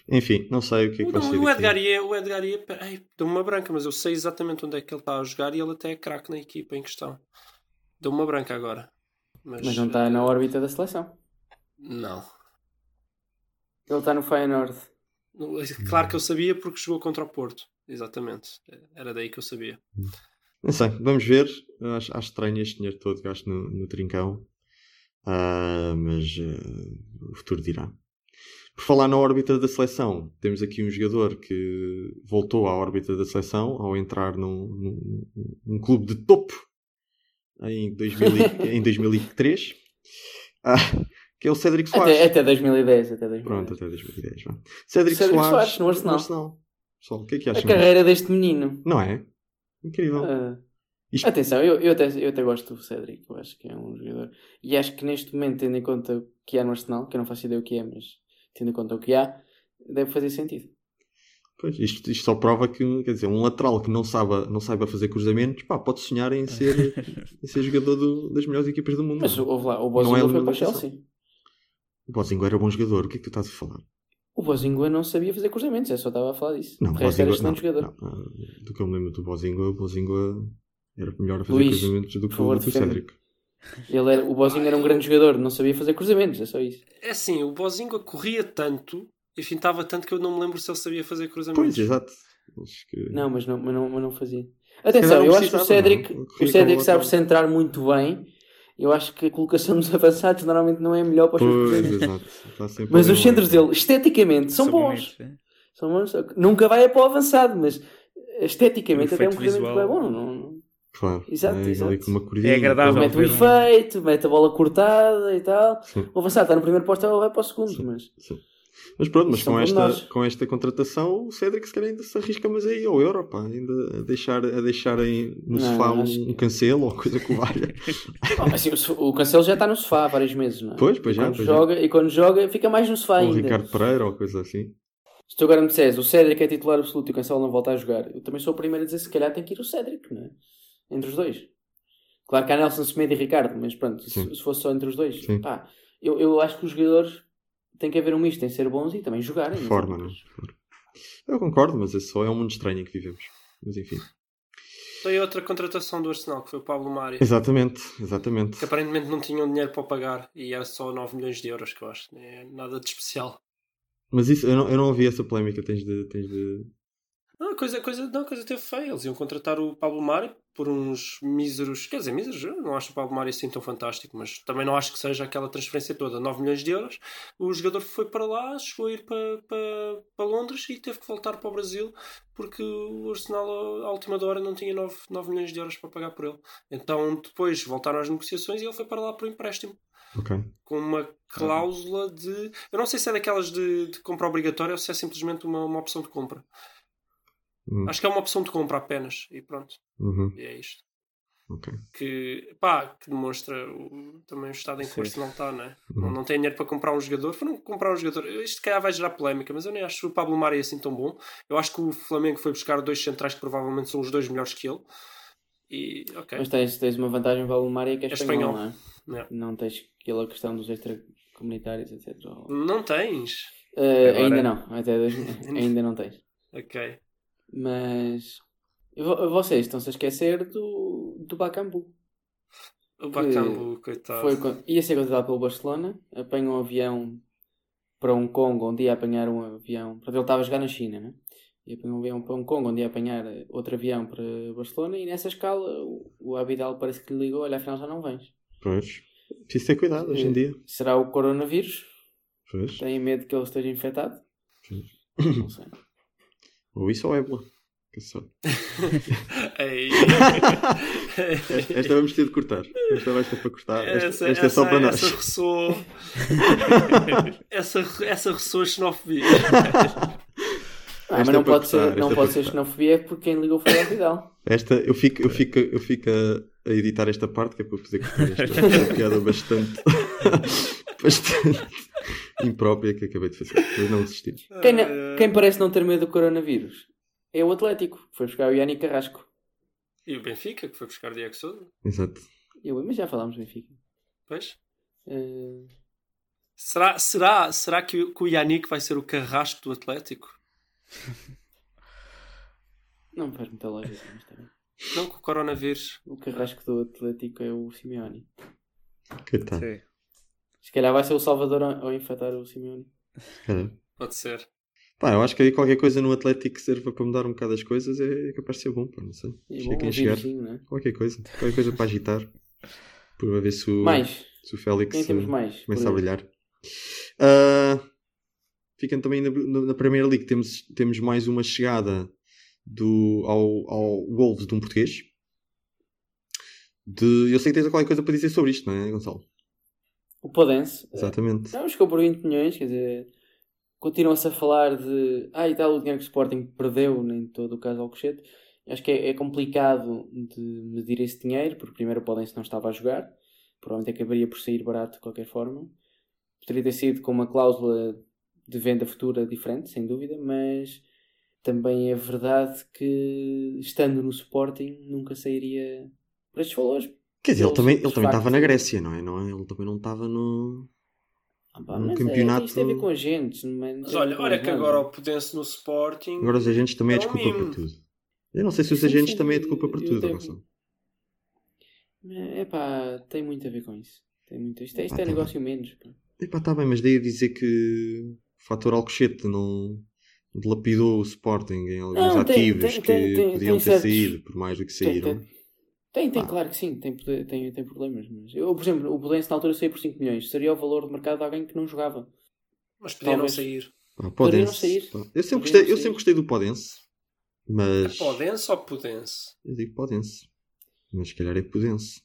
Speaker 1: Enfim, não sei o que é que vai ser.
Speaker 2: o. Edgar Ié, o Edgar peraí, deu-me uma branca, mas eu sei exatamente onde é que ele está a jogar e ele até é craque na equipa em questão. Deu-me uma branca agora. Mas,
Speaker 4: Mas não está na órbita da seleção.
Speaker 2: Não.
Speaker 4: Ele está no Feyenoord.
Speaker 2: Claro que eu sabia porque jogou contra o Porto. Exatamente. Era daí que eu sabia.
Speaker 1: Não sei, vamos ver. Acho, acho estranho este dinheiro todo gasto no, no trincão. Ah, mas ah, o futuro dirá. Por falar na órbita da seleção, temos aqui um jogador que voltou à órbita da seleção ao entrar num, num, num clube de topo em, 2000, e- em 2003, ah, que é o Cédric Soares.
Speaker 4: Até, até 2010. Até 2010.
Speaker 1: Pronto, até 2010. vá. Cédric,
Speaker 4: Cédric
Speaker 1: Soares,
Speaker 4: Soares, no Arsenal.
Speaker 1: Pessoal, o que é que
Speaker 4: A
Speaker 1: acham?
Speaker 4: carreira deste menino.
Speaker 1: Não é? Incrível.
Speaker 4: Ah,
Speaker 1: Isto-
Speaker 4: Atenção, eu, eu, até, eu até gosto do Cédric. Eu acho que é um jogador. E acho que neste momento, tendo em conta o que há no Arsenal, que eu não faço ideia o que é, mas tendo em conta o que há, deve fazer sentido.
Speaker 1: Pois, isto, isto só prova que quer dizer, um lateral que não saiba, não saiba fazer cruzamentos pá, pode sonhar em ser, em ser jogador do- das melhores equipas do mundo.
Speaker 4: Mas houve lá, o
Speaker 1: Não é
Speaker 4: foi para o. Chelsea.
Speaker 1: O Bozingo era bom jogador, o que é que tu estás a falar?
Speaker 4: O Bozinho não sabia fazer cruzamentos, eu só estava a falar disso.
Speaker 1: Não,
Speaker 4: o resto era
Speaker 1: Bozingo,
Speaker 4: excelente
Speaker 1: não,
Speaker 4: jogador.
Speaker 1: não, ah, do que eu me lembro do Bozingo, o Bozingo era melhor a fazer
Speaker 4: Luís,
Speaker 1: cruzamentos do que,
Speaker 4: favor,
Speaker 1: o-. Cédric.
Speaker 4: Ele era, o Bozinho era um grande jogador, não sabia fazer cruzamentos, é só isso.
Speaker 2: É assim, o Bozinho corria tanto e fintava tanto que eu não me lembro se ele sabia fazer cruzamentos.
Speaker 1: Pois, exato. Acho que-
Speaker 4: Não, mas não, mas não, mas não fazia. Atenção,
Speaker 1: não
Speaker 4: eu acho que o Cédric,
Speaker 1: não.
Speaker 4: o Cédric sabe centrar muito bem. Eu acho que a colocação dos avançados normalmente não é a melhor para os seus
Speaker 1: Pois, exato.
Speaker 4: Mas os centros dele, esteticamente, são bons.
Speaker 3: é?
Speaker 4: São bons. Nunca vai é para o avançado, mas esteticamente até é um cruzamento
Speaker 3: visual.
Speaker 4: bem bom. Não, não-
Speaker 1: Claro,
Speaker 4: Exato,
Speaker 1: é, ali
Speaker 4: exato.
Speaker 1: com uma curvinha,
Speaker 3: É agradável.
Speaker 4: Mete o
Speaker 3: um-
Speaker 4: efeito, mete a bola cortada e tal.
Speaker 1: Sim.
Speaker 4: O avançado está no primeiro posto, ele vai para o segundo.
Speaker 1: Sim.
Speaker 4: Mas
Speaker 1: Sim. Mas pronto, mas com esta, com esta contratação, o Cédric se calhar ainda se arrisca mais aí ao Euro, pá, ainda a, deixar, a deixarem no
Speaker 4: Não,
Speaker 1: sofá um, um cancelo ou coisa que valha.
Speaker 4: Assim, o, o Cancelo já está no sofá há vários meses, não é?
Speaker 1: Pois, pois
Speaker 4: e
Speaker 1: já, pois
Speaker 4: joga, E quando joga, fica mais no sofá
Speaker 1: ou o
Speaker 4: ainda.
Speaker 1: Ricardo Pereira ou coisa assim.
Speaker 4: Se tu agora me disseres o Cédric é titular absoluto e o Cancelo não volta a jogar, eu também sou o primeiro a dizer se calhar tem que ir o Cédric, não é? Entre os dois. Claro que há Nelson Semedo e Ricardo, mas pronto, se, se fosse só entre os dois,
Speaker 1: Sim.
Speaker 4: pá, eu, eu acho que os jogadores têm que haver um misto em ser bons e também jogarem. não é?
Speaker 1: Forma, não é? Eu concordo, mas esse só é um mundo estranho em que vivemos. Mas enfim.
Speaker 2: Tem outra contratação do Arsenal, que foi o Pablo Mari.
Speaker 1: Exatamente, exatamente.
Speaker 2: Que aparentemente não tinham dinheiro para pagar e era só 9 milhões de euros, que eu acho. É nada de especial.
Speaker 1: Mas isso, eu não, eu não ouvi essa polémica, tens de. Tens de...
Speaker 2: Não, a coisa, coisa, não, a coisa teve feia. Eles iam contratar o Pablo Mari por uns míseros. Quer dizer, míseros, não acho o Pablo Mari assim tão fantástico, mas também não acho que seja aquela transferência toda. 9 milhões de euros. O jogador foi para lá, chegou a ir para, para, para Londres e teve que voltar para o Brasil porque o Arsenal, à última hora, não tinha 9, 9 milhões de euros para pagar por ele. Então, depois voltaram às negociações e ele foi para lá por empréstimo
Speaker 1: Ok.
Speaker 2: com uma cláusula de. Eu não sei se é daquelas de, de compra obrigatória ou se é simplesmente uma, uma opção de compra.
Speaker 1: Hum.
Speaker 2: Acho que é uma opção de compra apenas. E pronto.
Speaker 1: Uhum.
Speaker 2: E é isto.
Speaker 1: Ok.
Speaker 2: Que, pá, que demonstra o, também o estado em que o Arsenal está, não é?
Speaker 1: Uhum.
Speaker 2: Não, não tem dinheiro para comprar um jogador. Foram comprar um jogador. Isto, se calhar, vai gerar polémica, mas eu nem acho o Pablo Mari assim tão bom. Eu acho que o Flamengo foi buscar dois centrais que provavelmente são os dois melhores que ele. E, ok.
Speaker 4: Mas tens, tens uma vantagem para o Mário que é
Speaker 2: É
Speaker 4: espanhol,
Speaker 2: espanhol.
Speaker 4: não é?
Speaker 2: É.
Speaker 4: Não tens aquela questão dos extracomunitários, etc.
Speaker 2: Não tens.
Speaker 4: Eh,
Speaker 3: Agora-
Speaker 4: Ainda não, até dois- ainda não tens.
Speaker 2: Ok.
Speaker 4: Mas vo- vocês estão-se a esquecer do, do Bacambu.
Speaker 2: O Bacambu, coitado.
Speaker 4: Foi, ia ser contratado pelo Barcelona, apanha um avião para Hong Kong, onde ia apanhar um avião. Portanto, ele estava a jogar na China, né? Ia apanhar um avião para Hong Kong, onde ia apanhar outro avião para Barcelona. E nessa escala, o, o Abidal parece que lhe ligou: Olha, afinal já não vens.
Speaker 1: Pois. Preciso ter cuidado hoje em dia.
Speaker 4: Será o coronavírus?
Speaker 1: Pois.
Speaker 4: Têm medo que ele esteja infectado? Não sei.
Speaker 1: Ou isso ou ébola. Que sabe. Esta vamos ter de cortar. Esta vai ser para cortar. Esta,
Speaker 2: Essa,
Speaker 1: esta é só para nós.
Speaker 2: Essa ressoou. essa, essa ressoou xenofobia.
Speaker 4: Ah, mas não
Speaker 1: é para
Speaker 4: pode,
Speaker 1: cortar,
Speaker 4: ser, não
Speaker 1: é
Speaker 4: pode ser xenofobia porque quem ligou foi o Abidal.
Speaker 1: Esta, eu fico, eu fico, eu fico a, a editar esta parte que é para poder cortar esta, esta piada bastante, bastante imprópria que acabei de fazer. Mas não desisti.
Speaker 4: Quem, não- quem parece não ter medo do coronavírus é o Atlético, que foi buscar o Yannick Carrasco.
Speaker 2: E o Benfica, que foi buscar o Diego Sousa.
Speaker 1: Exato.
Speaker 4: Eu, mas já falámos do Benfica.
Speaker 2: Pois.
Speaker 4: Eh,
Speaker 2: Será, será, será que, o- que o Yannick vai ser o carrasco do Atlético?
Speaker 4: não faz muita lógica, mas está bem.
Speaker 2: Não com o coronavírus.
Speaker 4: O Carrasco do Atlético é o Simeone.
Speaker 1: Coitado.
Speaker 3: Sim.
Speaker 4: Se calhar vai ser o Salvador ao infectar o Simeone.
Speaker 1: É.
Speaker 2: Pode ser.
Speaker 1: Pá, eu acho que aí qualquer coisa no Atlético que serva para mudar um bocado as coisas é capaz de ser bom, pá, não sei.
Speaker 4: E
Speaker 1: Cheguem
Speaker 4: bom,
Speaker 1: a
Speaker 4: um
Speaker 1: chegar.
Speaker 4: né?
Speaker 1: Qualquer coisa. Qualquer coisa para agitar. Para ver se o,
Speaker 4: Mais.
Speaker 1: se o Félix
Speaker 4: Quem
Speaker 1: eh,
Speaker 4: mais?
Speaker 1: começa
Speaker 4: por
Speaker 1: a brilhar. Ah, ficando também na, na, na Premier League, temos, temos mais uma chegada do, ao, ao Wolves de um português. De, eu sei que tens qualquer coisa para dizer sobre isto, não é, Gonçalo?
Speaker 4: O Podense.
Speaker 1: Exatamente.
Speaker 4: Não, chegou por 20 milhões, quer dizer, continuam-se a falar de ah, e tal, o dinheiro que o Sporting perdeu, nem todo o caso Alcochete. Acho que é, é complicado de medir esse dinheiro, porque primeiro o Podense não estava a jogar, provavelmente acabaria por sair barato de qualquer forma. Poderia ter sido com uma cláusula de venda futura diferente, sem dúvida, mas também é verdade que estando no Sporting nunca sairia por estes valores.
Speaker 1: Quer dizer, ele também, ele também estava na Grécia, não é? não é? Ele também não estava no.
Speaker 4: Ah, pá,
Speaker 1: Um
Speaker 4: mas
Speaker 1: campeonato-
Speaker 4: É, isto tem a ver com agentes, é-
Speaker 2: Mas
Speaker 4: ver
Speaker 2: olha, olha que agora o Pudense no Sporting.
Speaker 1: Agora os agentes também é
Speaker 2: É
Speaker 1: desculpa
Speaker 2: mimo.
Speaker 1: para tudo. Eu não sei se os
Speaker 4: Sim,
Speaker 1: agentes
Speaker 4: sim,
Speaker 1: também é desculpa para
Speaker 4: eu
Speaker 1: tudo, Gonçalo.
Speaker 4: É pá, tem muito a ver com isso. Tem muito... Isto, é- isto é
Speaker 1: tá
Speaker 4: negócio menos. pá.
Speaker 1: Epá, tá bem, mas daí a dizer que o fator Alcochete não dilapidou o Sporting em alguns
Speaker 4: Não,
Speaker 1: ativos
Speaker 4: tem-
Speaker 1: que
Speaker 4: tem- tem-
Speaker 1: podiam
Speaker 4: tem
Speaker 1: ter
Speaker 4: certos-
Speaker 1: saído por mais do que
Speaker 4: Tem,
Speaker 1: saíram.
Speaker 4: Tem, tem,
Speaker 1: Ah.
Speaker 4: claro que sim, tem, tem, tem problemas. Mas eu, por exemplo, o Podense na altura saiu por 5 milhões. Seria o valor de mercado de alguém que não jogava.
Speaker 2: Mas podia não sair.
Speaker 1: Pá,
Speaker 4: Poderiam
Speaker 1: Podense,
Speaker 4: sair.
Speaker 1: Eu sempre gostei, eu
Speaker 4: sair.
Speaker 1: sempre gostei do Podense, mas
Speaker 2: Podense ou Pudense?
Speaker 1: eu digo Podense, mas se calhar é Podense.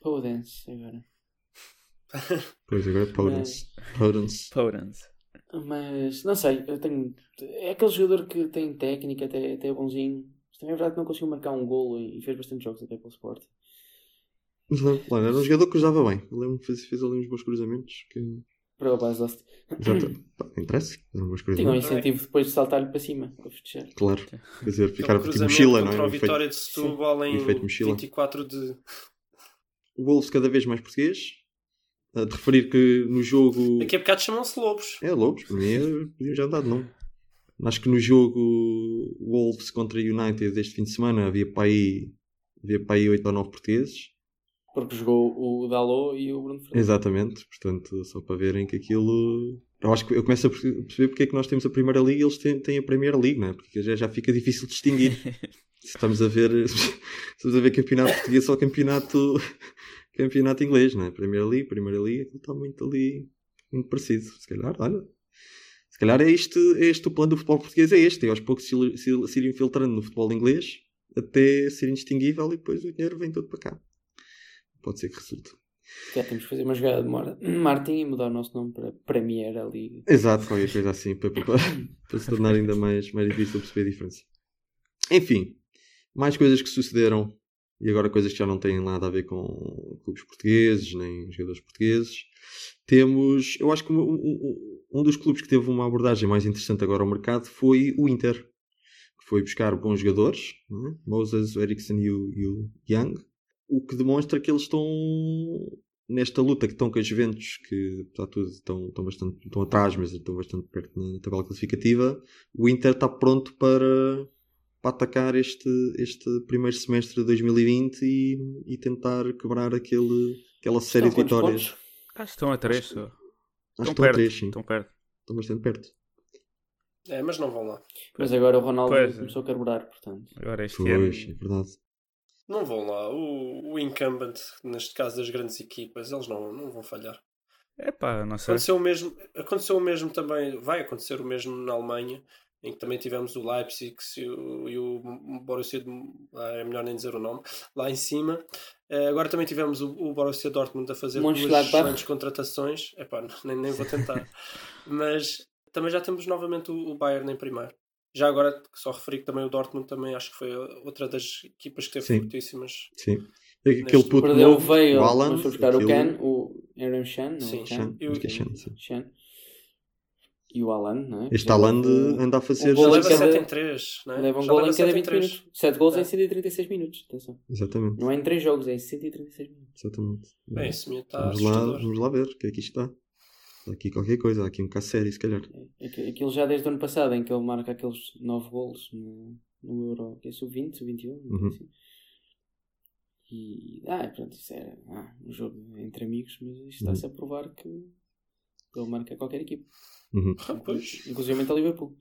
Speaker 4: Podense, agora.
Speaker 1: Pois agora é Podense. Podense.
Speaker 3: Podence.
Speaker 4: Mas, não sei, eu tenho... É aquele jogador que tem técnica, até, até bonzinho. Também é verdade que não conseguiu marcar um golo e fez bastante jogos até pelo Sporting.
Speaker 1: Mas lembro, lá, era um jogador que cruzava bem. Eu lembro que fez, fez ali uns bons cruzamentos. Que...
Speaker 4: Para o Basel.
Speaker 1: Exato. Pá, interessa. Eram bons
Speaker 4: Tinha um incentivo depois de saltar-lhe para cima, para festejar.
Speaker 1: Claro. Quer dizer, ficar
Speaker 2: Aquele
Speaker 1: tipo mochila, não
Speaker 2: contra
Speaker 1: é?
Speaker 2: o
Speaker 1: Um efeito-
Speaker 2: Vitória de Setúbal em
Speaker 1: efeito mochila.
Speaker 2: 24 de...
Speaker 1: o Wolves cada vez mais português. A de referir que no jogo.
Speaker 2: Daqui a bocado chamam-se Lobos.
Speaker 1: É Lobos, para mim é- podiam já dar de nome. Acho que no jogo Wolves contra United deste fim de semana havia para aí, havia para aí 8 ou 9 portugueses.
Speaker 4: Porque jogou o Dalot e o Bruno Fernandes.
Speaker 1: Exatamente, portanto, só para verem que aquilo. Eu acho que eu começo a perce- perceber porque é que nós temos a Primeira Liga e eles têm, têm a Premier League, não é? Porque já, já fica difícil distinguir. Se estamos a ver, estamos a ver campeonato português ou campeonato, campeonato inglês, não é? Premier League, Primeira Liga, aquilo está muito ali, muito parecido. Se calhar, olha, se calhar é este, é este o plano do futebol português, é este, é aos poucos se, se, se ir infiltrando no futebol inglês até ser indistinguível e depois o dinheiro vem todo para cá. Pode ser que resulte.
Speaker 4: Já temos que fazer uma jogada de Mora- Martin e mudar o nosso nome para Premier League.
Speaker 1: Exato, qualquer coisa assim, para, para, para se tornar ainda mais, mais difícil perceber a diferença. Enfim, mais coisas que sucederam e agora coisas que já não têm nada a ver com clubes portugueses, nem jogadores portugueses. Temos, eu acho que um, um- um dos clubes que teve uma abordagem mais interessante agora ao mercado foi o Inter, que foi buscar bons jogadores, é? Moses, Eriksen e o, e o Young, o que demonstra que eles estão nesta luta que estão com a Juventus, que apesar de tudo estão, estão bastante estão atrás, mas estão bastante perto na tabela classificativa, o Inter está pronto para, para atacar este, este primeiro semestre de 2020 e, e tentar quebrar aquele, aquela série
Speaker 4: Estão
Speaker 1: de
Speaker 4: quantos
Speaker 1: vitórias.
Speaker 4: pontos?
Speaker 3: Acho que estão a 3 só.
Speaker 1: Acho que
Speaker 3: Estão
Speaker 1: estão a
Speaker 3: perto.
Speaker 1: três, sim.
Speaker 3: Estão perto.
Speaker 1: estão bastante perto.
Speaker 2: É, mas não vão lá.
Speaker 4: Mas agora o Ronaldo
Speaker 3: Pois.
Speaker 4: começou a carburar, portanto.
Speaker 3: Agora este
Speaker 1: Pois, é verdade.
Speaker 2: Não vão lá. O, o incumbent, neste caso das grandes equipas, eles não, não vão falhar.
Speaker 3: Epá, não sei.
Speaker 2: Aconteceu o mesmo, aconteceu o mesmo também, vai acontecer o mesmo na Alemanha, em que também tivemos o Leipzig e o, e o Borussia, ah, é melhor nem dizer o nome, lá em cima. Eh, agora também tivemos o, o Borussia Dortmund a fazer duas
Speaker 4: Mönchengladbach.
Speaker 2: excelentes contratações. Epá, nem, nem vou tentar. Mas também já temos novamente o, o Bayern em primeiro. Já agora, só referi que também o Dortmund também acho que foi outra das equipas que teve
Speaker 1: Sim.
Speaker 2: fortíssimas.
Speaker 1: Sim. Aquele
Speaker 2: Neste-
Speaker 1: puto
Speaker 4: Perdeu o
Speaker 1: novo,
Speaker 4: Veil,
Speaker 1: o Alan,
Speaker 4: foi buscar o
Speaker 1: aquilo-
Speaker 4: o Aaron Chan, não
Speaker 2: Sim,
Speaker 4: é?
Speaker 1: Chan,
Speaker 2: Eu-
Speaker 1: acho que é Chan, sim.
Speaker 4: Chan. E o Alan, não é?
Speaker 1: Este Alan
Speaker 4: leva-
Speaker 1: anda a fazer.
Speaker 4: um gol
Speaker 2: leva
Speaker 4: cada-
Speaker 2: 7 em 3, né?
Speaker 4: Leva um gol em cada
Speaker 2: 7
Speaker 4: 20
Speaker 2: três.
Speaker 4: minutos. 7 gols
Speaker 2: É.
Speaker 4: em 136 minutos. Atenção.
Speaker 1: Exatamente.
Speaker 4: Não é em 3 jogos, é em 136 minutos.
Speaker 1: Exatamente.
Speaker 2: Bem, esse miúdo está
Speaker 1: vamos, lá, vamos lá ver o que é que isto está. Há aqui qualquer coisa, há aqui um bocado sério, se calhar.
Speaker 4: É, aqu- Aquilo já desde o ano passado, em que ele marca aqueles 9 golos no, no Euro, que é sub-20, sub-21. não
Speaker 1: Uhum.
Speaker 4: sei assim. E, ah, pronto, isso era ah, um jogo entre amigos, mas isto está-se a provar que ele marca qualquer equipe,
Speaker 1: Uhum,
Speaker 2: Ah, pois,
Speaker 4: inclusive a Liverpool.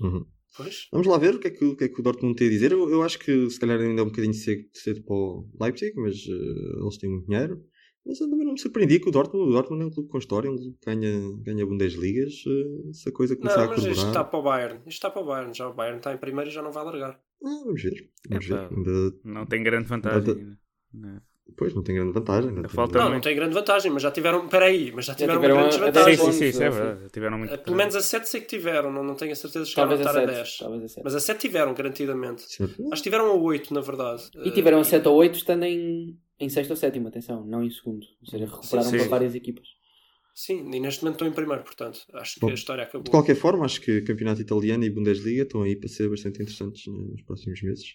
Speaker 1: uhum.
Speaker 2: pois.
Speaker 1: Vamos lá ver o que é que, o que, é que o Dortmund tem a dizer. Eu, eu acho que se calhar ainda é um bocadinho cedo, cedo para o Leipzig, mas eh, eles têm muito dinheiro. Mas eu também não me surpreendi que o Dortmund, o Dortmund é um clube com história, um clube que ganha, ganha Bundesligas. eh, se a coisa começar
Speaker 2: Não,
Speaker 1: a
Speaker 2: mas isto está para o Bayern. Isto está para o Bayern. Já o Bayern está em primeiro e já não vai largar.
Speaker 1: Ah, vamos ver. Vamos
Speaker 3: Epá.
Speaker 1: ver. Ainda,
Speaker 3: Não tem grande vantagem.
Speaker 1: Nada.
Speaker 3: ainda. Não.
Speaker 1: pois, não tem grande vantagem. Tem-
Speaker 3: falta
Speaker 2: Não,
Speaker 3: muito.
Speaker 2: não tem grande vantagem, mas já tiveram. Espera aí, mas já tiveram,
Speaker 4: tiveram
Speaker 2: grandes
Speaker 4: a-
Speaker 3: Sim,
Speaker 2: vantagens.
Speaker 3: sim, sim, isso é verdade. Tiveram muito.
Speaker 2: Pelo menos a 7 sei que tiveram, não, não tenho a certeza de chegar
Speaker 4: Talvez
Speaker 2: a
Speaker 4: a
Speaker 2: estar a
Speaker 4: 7.
Speaker 2: 10.
Speaker 4: Talvez a 7.
Speaker 2: Mas a 7 tiveram, garantidamente.
Speaker 1: Certo.
Speaker 2: Acho que tiveram a 8, na verdade.
Speaker 4: E tiveram a 7 ou 8 estando em, em sexto ou sétimo, atenção, não em segundo. Ou seja, recuperaram
Speaker 3: Sim,
Speaker 4: para
Speaker 3: sim.
Speaker 4: várias equipas.
Speaker 2: Sim, e neste momento estão em primeiro, portanto. Acho que
Speaker 1: Bom,
Speaker 2: a história acabou.
Speaker 1: De qualquer forma, acho que o campeonato italiano e Bundesliga estão aí para ser bastante interessantes né, nos próximos meses.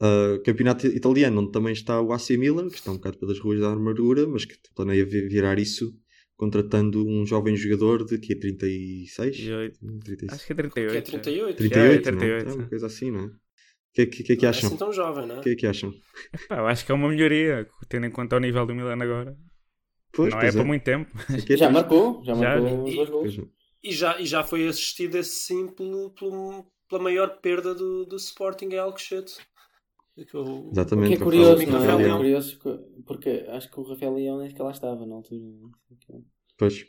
Speaker 1: Uh, campeonato italiano, onde também está o AC Milan, que está um bocado pelas ruas da armadura, mas que planeia vi- virar isso contratando um jovem jogador de que é 36?
Speaker 3: E oito.
Speaker 1: 36.
Speaker 3: Acho que é 38.
Speaker 2: Que é 38.
Speaker 1: 38,
Speaker 3: é,
Speaker 1: não é?
Speaker 3: 38,
Speaker 1: É uma coisa assim, não é? O que, é que, que é que
Speaker 2: Não é
Speaker 1: acham?
Speaker 2: assim tão jovem, não
Speaker 1: O
Speaker 2: é?
Speaker 1: que é que acham?
Speaker 3: Pá, eu acho que é uma melhoria, tendo em conta o nível do Milan agora.
Speaker 1: Pois,
Speaker 3: não é
Speaker 1: pois
Speaker 3: para muito tempo.
Speaker 1: É
Speaker 4: Já marcou, já
Speaker 3: Já.
Speaker 4: marcou os
Speaker 2: E-
Speaker 4: dois gols.
Speaker 1: É.
Speaker 2: E já, e já foi assistido assim pelo, pelo- pela maior perda do, do Sporting em Alcochete. Que eu-
Speaker 4: O
Speaker 1: Exatamente.
Speaker 4: que é curioso, não é? É curioso que- porque acho que o Rafael Leão nem sequer lá estava na altura. sei quê.
Speaker 1: Pois.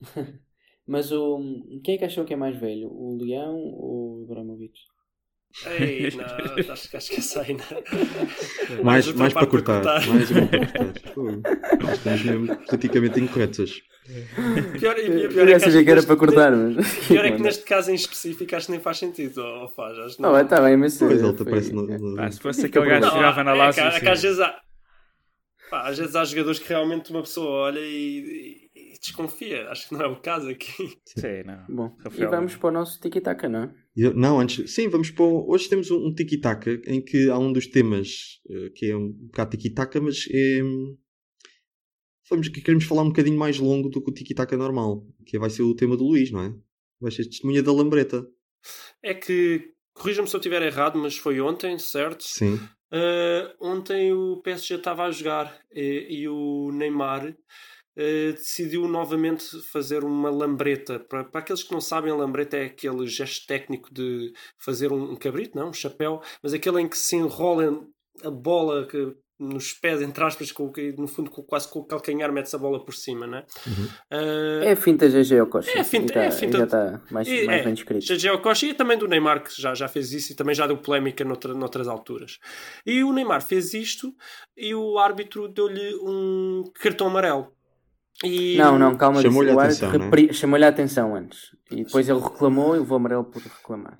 Speaker 4: Mas o, quem é que achou que é mais velho? O Leão ou o Ibrahimovic?
Speaker 2: Ei, não, acho, que- acho que aí não.
Speaker 1: Mais,
Speaker 2: outra
Speaker 1: mais para
Speaker 2: parte
Speaker 1: cortar. Mais uma para cortar. Fogo. Nós Estamos mesmo politicamente incorretos.
Speaker 2: Pior, e pior, pior é
Speaker 4: já
Speaker 2: que, acho
Speaker 4: que era
Speaker 2: neste-
Speaker 4: para cortar, mas.
Speaker 2: pior é que neste caso em específico acho que nem faz sentido. Ou faz, acho que
Speaker 4: Não, está bem, mas.
Speaker 1: Pois, ele aparece no.
Speaker 3: Pá, se fosse aquele gajo que jogava na
Speaker 2: é, que, é que às vezes há. pá, às vezes há jogadores que realmente uma pessoa olha e, e- e desconfia. Acho que não é o caso aqui.
Speaker 3: Sim, não.
Speaker 4: Bom, e
Speaker 3: Rafael.
Speaker 4: vamos para o nosso tiki-taka, não é?
Speaker 1: Eu- Não, antes. Sim, vamos para. o- Hoje temos um, um tiki-taka em que há um dos temas eh, que é um bocado tiki-taka, mas é. Vamos, que queremos falar um bocadinho mais longo do que o tiki-taka normal, que vai ser o tema do Luís, não é? Vai ser testemunha da lambreta.
Speaker 2: É que, corrija-me se eu estiver errado, mas foi ontem, certo?
Speaker 1: Sim.
Speaker 2: Uh, ontem o PSG estava a jogar e, e o Neymar uh, decidiu novamente fazer uma lambreta. Para, para aqueles que não sabem, a lambreta é aquele gesto técnico de fazer um, um cabrito, não, um chapéu, mas aquele em que se enrola a bola que, nos pés, entre aspas, com, no fundo com, quase com o calcanhar mete-se a bola por cima, né? Uh,
Speaker 4: É a finta GG Okocha.
Speaker 2: É a finta-
Speaker 4: E tá-
Speaker 2: é a finta-
Speaker 4: e Já está mais,
Speaker 2: E-
Speaker 4: mais
Speaker 2: é,
Speaker 4: bem descrito.
Speaker 2: GG Okocha e também do Neymar, que já, já fez isso e também já deu polémica noutra, noutras alturas. E o Neymar fez isto e o árbitro deu-lhe um cartão amarelo. E...
Speaker 4: Não, não, calma.
Speaker 1: Chamou-lhe a atenção, não é?
Speaker 4: repri- Chamou-lhe a atenção antes. E depois ele reclamou e levou amarelo por reclamar.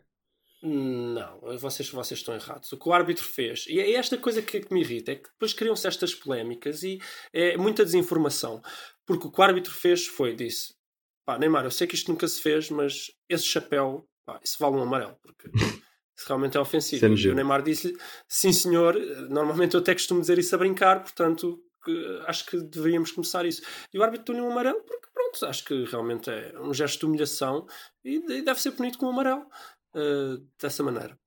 Speaker 2: Não, vocês, vocês estão errados. O que o árbitro fez, e é esta coisa que, que me irrita, é que depois criam-se estas polémicas e é muita desinformação. Porque o que o árbitro fez foi, disse, pá, Neymar, eu sei que isto nunca se fez, mas esse chapéu, pá, isso vale um amarelo, porque isso realmente é ofensivo.
Speaker 1: É
Speaker 2: e o. Neymar disse-lhe, sim senhor, normalmente eu até costumo dizer isso a brincar, portanto que- acho que deveríamos começar isso. E o árbitro deu-lhe um amarelo, porque pronto, acho que realmente é um gesto de humilhação e de- deve ser punido com um amarelo. Uh, dessa maneira.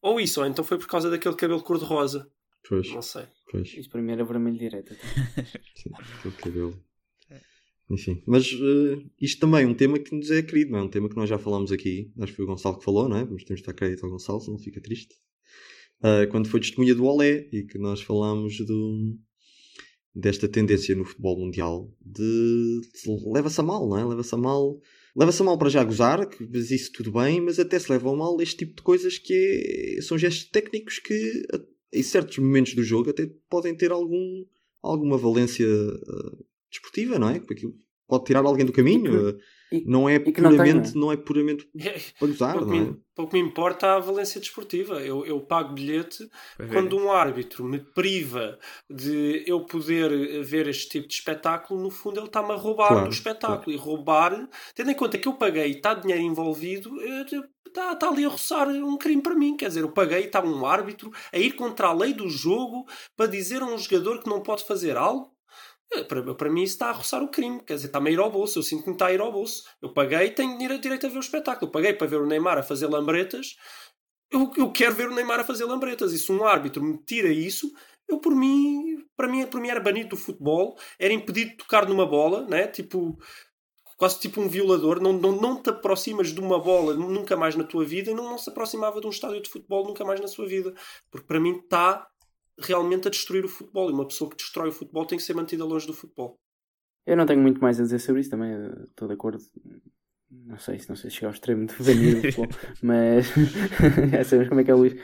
Speaker 2: Ou isso, ou então foi por causa daquele cabelo cor-de-rosa.
Speaker 1: Pois,
Speaker 2: Não sei.
Speaker 1: pois.
Speaker 4: Isso para mim era vermelho direto.
Speaker 1: Sim, aquele cabelo. Enfim, mas uh, isto também é um tema que nos é querido, não é? Um tema que nós já falámos aqui. Acho que foi o Gonçalo que falou, não é? Mas temos de dar crédito ao Gonçalo, se não fica triste. Uh, quando foi testemunha do Olé e que nós falámos do, desta tendência no futebol mundial de, de leva-se a mal, não é? Leva-se a mal. Leva-se mal para já gozar, que mas isso tudo bem, mas até se leva a mal este tipo de coisas que é, são gestos técnicos que em certos momentos do jogo até podem ter algum, alguma valência uh, desportiva, não é? Porque pode tirar alguém do caminho. E, não é puramente, não, não, é puramente para gozar, pouco, não é?
Speaker 2: Me, pouco me importa a valência desportiva. Eu, eu pago bilhete quando um árbitro me priva de eu poder ver este tipo de espetáculo, no fundo ele está-me a roubar claro, do espetáculo. Claro. E roubar, tendo em conta que eu paguei e está dinheiro envolvido, está, está ali a roçar um crime para mim. Quer dizer, eu paguei, está um árbitro a ir contra a lei do jogo para dizer a um jogador que não pode fazer algo é, para, para mim isso está a roçar o crime, quer dizer, está-me a ir ao bolso, eu sinto que me está a ir ao bolso. Eu paguei tenho direito a ver o espetáculo. Eu paguei para ver o Neymar a fazer lambretas, eu, eu quero ver o Neymar a fazer lambretas. E se um árbitro me tira isso, eu por mim, para mim, para mim era banido do futebol, era impedido de tocar numa bola, né? tipo, quase tipo um violador, não, não, não te aproximas de uma bola nunca mais na tua vida e não, não se aproximava de um estádio de futebol nunca mais na sua vida. Porque para mim está realmente a destruir o futebol. E uma pessoa que destrói o futebol tem que ser mantida longe do futebol.
Speaker 4: Eu não tenho muito mais a dizer sobre isso também, estou de acordo. Não sei se não sei chegar ao extremo de venir o futebol, mas já sabemos como é que é o Luís.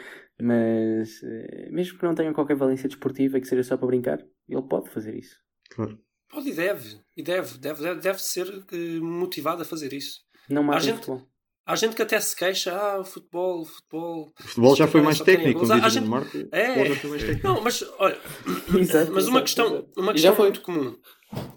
Speaker 4: Mas eh, mesmo que não tenha qualquer valência desportiva e que seja só para brincar, ele pode fazer isso.
Speaker 1: Claro.
Speaker 2: Pode e deve. E deve. Deve, deve, deve ser eh, motivado a fazer isso.
Speaker 4: Não mais
Speaker 2: gente, futebol. Há gente que até se queixa, ah, o futebol, o futebol.
Speaker 1: O futebol já foi mais técnico, como
Speaker 2: diz gente... Marco. É, não, mas olha,
Speaker 4: exato,
Speaker 2: mas uma questão, uma questão muito comum.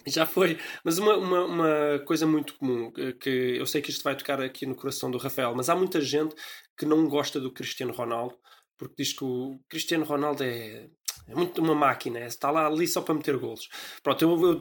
Speaker 2: Já foi, mas uma, uma, uma, coisa muito comum, que eu sei que isto vai tocar aqui no coração do Rafael, mas há muita gente que não gosta do Cristiano Ronaldo, porque diz que o Cristiano Ronaldo é é muito uma máquina, é, está lá ali só para meter golos. Pronto, eu, eu